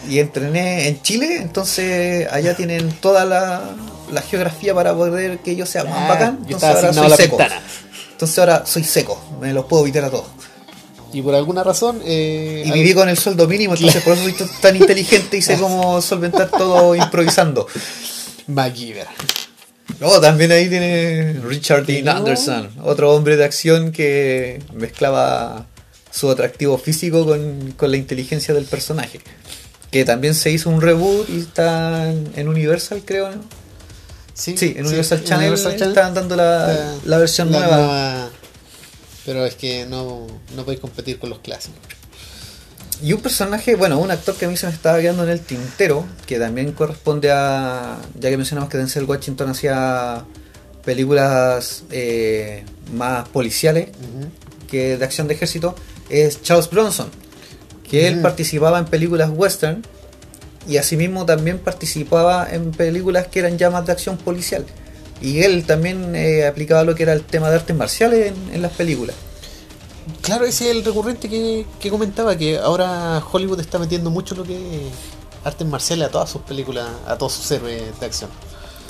y entrené en Chile, entonces allá tienen toda la, la geografía para poder que yo sea más Ah, bacán. Entonces ahora soy seco. ventana. Entonces ahora soy seco, me los puedo evitar a todos. Y por alguna razón. Eh, Y viví con el sueldo mínimo, entonces por eso soy tan inteligente y sé cómo solventar todo improvisando. MacGyver. Oh, también ahí tiene Richard Dean No. Anderson, otro hombre de acción que mezclaba su atractivo físico con, con la inteligencia del personaje. Que también se hizo un reboot y está en Universal, creo, ¿no? Sí, Sí, en Universal en Channel Universal Channel están dando la, la versión la nueva. nueva- Pero es que no, no podéis competir con los clásicos. Y un personaje, bueno, un actor que a mí se me estaba quedando en el tintero, que también corresponde a, ya que mencionamos que Denzel Washington hacía películas eh, más policiales que de acción de ejército, es Charles Bronson, que él Ujú. participaba en películas western y asimismo también participaba en películas que eran ya más de acción policial. Y él también eh, aplicaba lo que era el tema de artes marciales en, en las películas. Claro, ese es el recurrente que, que comentaba, que ahora Hollywood está metiendo mucho lo que es artes marciales a todas sus películas, a todos sus héroes de acción.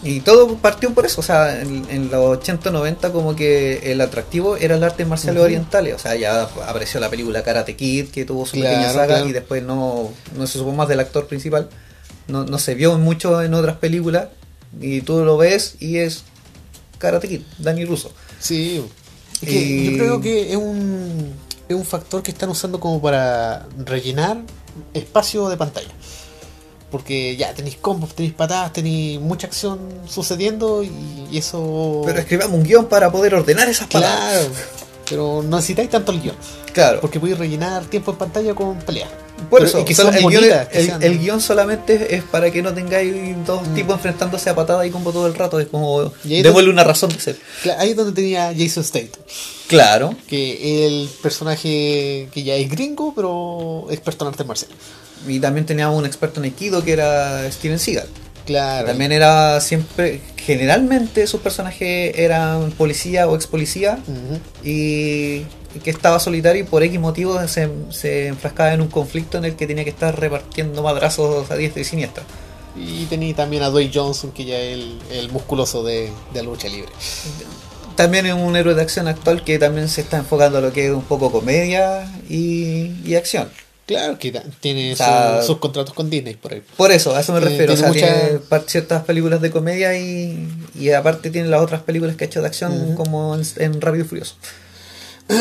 Y todo partió por eso, o sea, en, en los 80-90 como que el atractivo era el artes marciales Ujú. orientales, o sea, ya apareció la película Karate Kid que tuvo su Claro, pequeña saga claro. y después no, no se supo más del actor principal, no, no se vio mucho en otras películas y tú lo ves y es Karate Kid, Danny Russo. Sí, es que Y- yo creo que es un, es un factor que están usando como para rellenar espacio de pantalla. Porque ya tenéis combos, tenéis patadas, tenéis mucha acción sucediendo y, y eso... Pero escribamos un guion para poder ordenar esas palabras. Claro, pero no necesitáis tanto el guion. Claro, Porque podéis rellenar tiempo en pantalla con peleas. por eso, que el, guion, bonitas, que el- sean- el guion solamente es para que no tengáis dos Mm. tipos enfrentándose a patada y combo todo el rato, es como démosle una razón de ser. Ahí es donde tenía Jason Statham. Claro, Que el personaje que ya es gringo, pero experto en artes marciales. Y también teníamos un experto en Aikido que era Steven Seagal. Claro. También era siempre, generalmente sus personajes eran policía o ex policía y que estaba solitario y por X motivo se, se enfrascaba en un conflicto en el que tenía que estar repartiendo madrazos a diestra y siniestra. Y tenía también a Dwayne Johnson, que ya es el, el musculoso de, de la lucha libre. También es un héroe de acción actual que también se está enfocando a lo que es un poco comedia y, y acción. Claro que tiene O sea, su- sus contratos con Disney por ahí. Por eso, a eso me Eh, refiero. O sea, tiene mucha- tiene par- ciertas películas de comedia y, y aparte tiene las otras películas que ha hecho de acción como en, en Rápido y Furioso.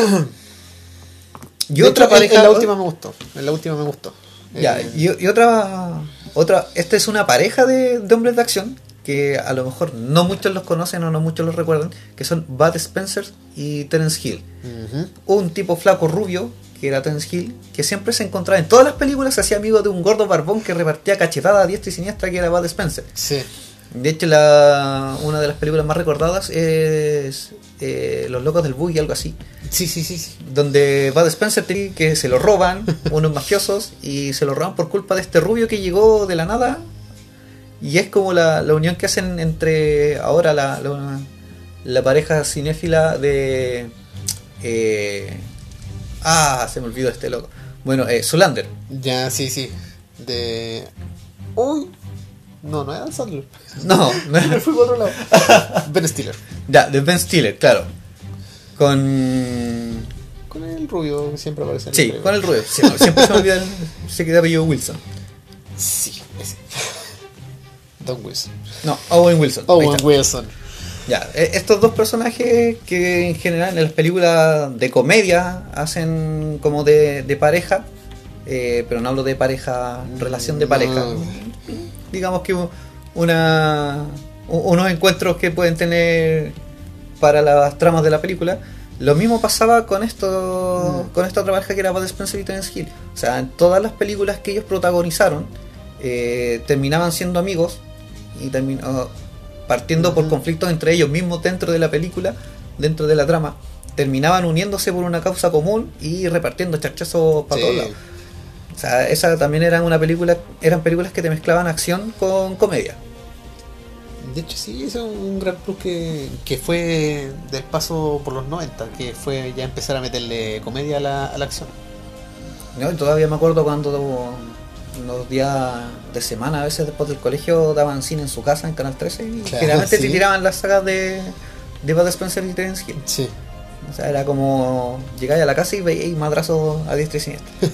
y De otra hecho, pareja. En la última me gustó. En la última me gustó. Ya, Eh, y, y otra, otra. Esta es una pareja de, de hombres de acción que a lo mejor no muchos los conocen o no muchos los recuerdan, que son Bud Spencer y Terence Hill. Un tipo flaco rubio, que era Terence Hill, que siempre se encontraba en todas las películas, se hacía amigo de un gordo barbón que repartía cachetada a diestra y siniestra, que era Bud Spencer. Sí. De hecho, la, una de las películas más recordadas es eh, Los Locos del Bug y algo así. Sí, sí, sí, sí. Donde Bud Spencer tiene que se lo roban unos mafiosos y se lo roban por culpa de este rubio que llegó de la nada. Y es como la, la unión que hacen entre ahora la, la, la pareja cinéfila de... eh, ah, se me olvidó este loco. Bueno, eh, Zulander. Ya, sí, sí. De. Uy. No, no es Adam Sandler. No, fui por otro lado. ben Stiller. ya, de Ben Stiller, claro. Con... Con el rubio que siempre aparece en Sí, con el rubio. Sí, siempre se me olvida, el- se queda apellido Wilson. Sí, ese. Don Wilson. No, Owen Wilson. Owen. Wilson. Ya, e- estos dos personajes que en general en las películas de comedia hacen como de, de pareja, eh, pero no hablo de pareja, relación de pareja. No. Digamos que una, unos encuentros que pueden tener para las tramas de la película. Lo mismo pasaba con esto, Mm. con esta otra pareja que era Bud Spencer y Terence Hill. O sea, en todas las películas que ellos protagonizaron eh, terminaban siendo amigos y terminó partiendo por conflictos entre ellos mismos dentro de la película, dentro de la trama, terminaban uniéndose por una causa común y repartiendo charchazos para Sí. todos lados. O sea, esa también era una película, eran películas que te mezclaban acción con comedia. De hecho, sí, eso es un gran plus que, que fue del paso por los 90, que fue ya empezar a meterle comedia a la, a la acción. ¿no? Todavía me acuerdo cuando los días de semana, a veces después del colegio, daban cine en su casa en Canal 13 y Claro, generalmente te sí. tiraban las sagas de, de Bud Spencer y Terence Hill. Sí. O sea, era como llegáis a la casa y veíais madrazos a diestra y siniestra.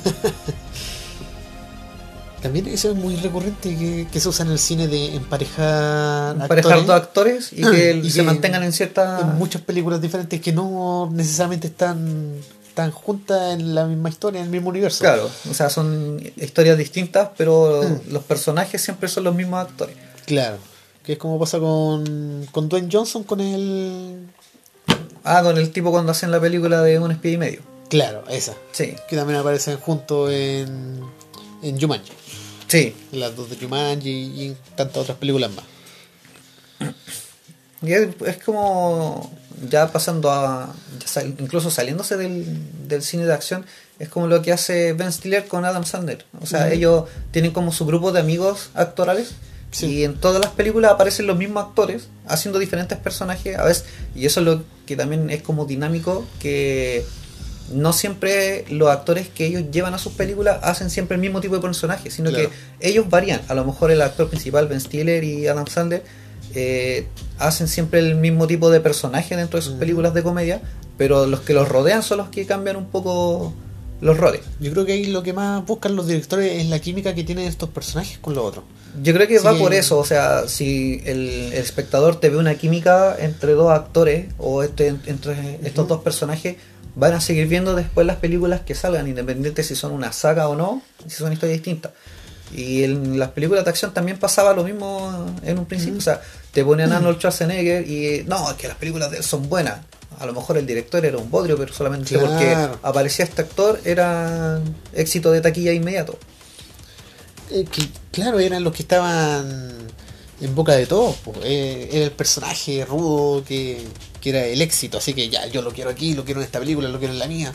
También eso es muy recurrente que, que se usa en el cine de emparejar Emparejar dos actores y que Y se que mantengan en cierta. en muchas películas diferentes que no necesariamente están, están juntas en la misma historia, en el mismo universo. Claro, o sea, son historias distintas, pero Mm. los personajes siempre son los mismos actores. Claro. Que es como pasa con, con Dwayne Johnson con el... Ah, con el tipo cuando hacen la película de un espía y medio. Claro, esa. Sí, Que también aparecen juntos en, en Jumanji. sí. En las dos de Jumanji y en tantas otras películas más. Y es, es como ya pasando a. ya sal- incluso saliéndose del, del cine de acción, es como lo que hace Ben Stiller con Adam Sandler. O sea, ellos tienen como su grupo de amigos actorales. Sí. Y en todas las películas aparecen los mismos actores haciendo diferentes personajes a veces. Y eso es lo que también es como dinámico, que no siempre los actores que ellos llevan a sus películas hacen siempre el mismo tipo de personaje, sino Claro. que ellos varían. A lo mejor el actor principal, Ben Stiller y Adam Sandler, eh, hacen siempre el mismo tipo de personaje dentro de sus Mm. películas de comedia, pero los que los rodean son los que cambian un poco los roles. Yo creo que ahí lo que más buscan los directores es la química que tienen estos personajes con los otros. Yo creo que va por eso, o sea, si el, el espectador te ve una química entre dos actores o este, entre estos dos personajes, van a seguir viendo después las películas que salgan, independiente si son una saga o no, si son historias distintas. Y en las películas de acción también pasaba lo mismo en un principio, o sea, te ponían a Arnold Schwarzenegger y no, es que las películas de él son buenas. A lo mejor el director era un bodrio, pero solamente Claro. porque aparecía este actor era éxito de taquilla inmediato. Eh, que, claro, eran los que estaban en boca de todos. po. Eh, era el personaje rudo que, que era el éxito. Así que ya, yo lo quiero aquí, lo quiero en esta película, lo quiero en la mía.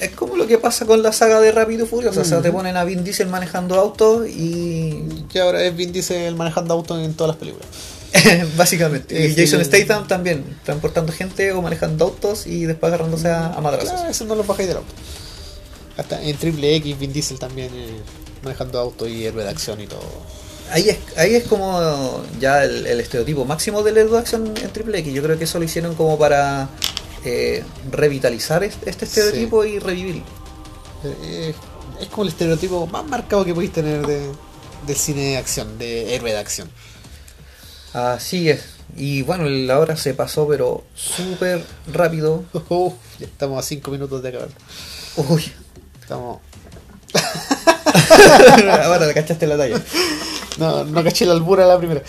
Es como lo que pasa con la saga de Rápido y Furioso. O sea, te ponen a Vin Diesel manejando autos y. Que ahora es Vin Diesel manejando autos en todas las películas. básicamente. Y Jason Statham también, transportando gente o manejando autos y después agarrándose a, a madrazos. Claro, eso no lo bajáis del auto. Hasta en Triple X, Vin Diesel también eh, manejando autos y héroe de acción y todo. Ahí es, ahí es como ya el, el estereotipo máximo del héroe de acción en Triple X. Yo creo que eso lo hicieron como para eh, revitalizar este, este Sí. estereotipo y revivirlo. Eh, es como el estereotipo más marcado que podéis tener de, del cine de acción, de héroe de acción. Así es. Y bueno, la hora se pasó, pero súper rápido. Uf, ya estamos a 5 minutos de acabar. Uy, Estamos. ahora le cachaste la talla. No, no caché la albura la primera.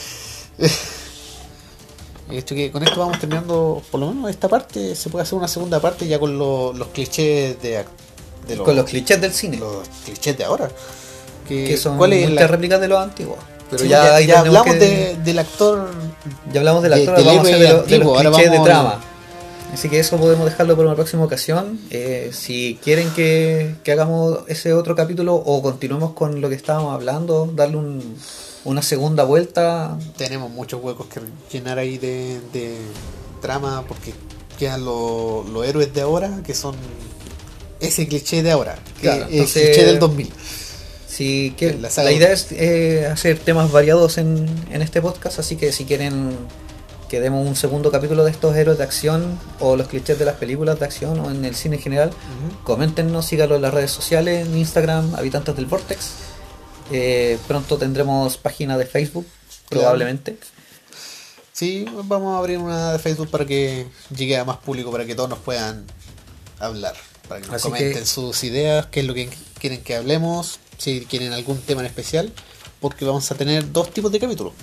Hecho que con esto vamos terminando, por lo menos esta parte, se puede hacer una segunda parte ya con lo- los clichés de, de Con los clichés del cine. los clichés de ahora. Que, que son ¿Cuál es muchas la, réplicas de los antiguos. Pero Sí, ya, ya, hablamos que- de- del actor. Ya hablamos del de- actor, del vamos a hacer de, lo- de los ahora clichés de trama. Así que eso podemos dejarlo para una próxima ocasión. Eh, si quieren que, que hagamos ese otro capítulo o continuemos con lo que estábamos hablando, darle un- una segunda vuelta, Tenemos muchos huecos que llenar ahí de, de trama porque quedan los los héroes de ahora que son ese cliché de ahora, que Claro, entonces- el cliché del 2000. Si que, La idea es eh, hacer temas variados en, en este podcast, así que si quieren que demos un segundo capítulo de estos héroes de acción o los clichés de las películas de acción o en el cine en general, coméntenos, síganlo en las redes sociales, en Instagram, Habitantes del Vortex. Eh, pronto tendremos página de Facebook, probablemente. Sí, vamos a abrir una de Facebook para que llegue a más público, para que todos nos puedan hablar, para que nos Así comenten que- sus ideas, qué es lo que quieren que hablemos, si quieren algún tema en especial, porque vamos a tener dos tipos de capítulos.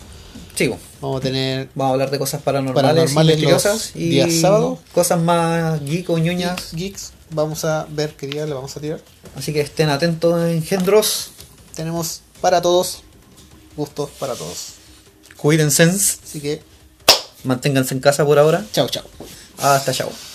Sí, Vamos a tener vamos a hablar de cosas paranormales, Paranormales y días sábado. cosas más geek o ñoñas. geeks, vamos a ver qué día le vamos a tirar. Así que estén atentos, engendros. Tenemos para todos, gustos para todos. Cuídense. Así que, Manténganse en casa por ahora. chao, chao. Hasta chao.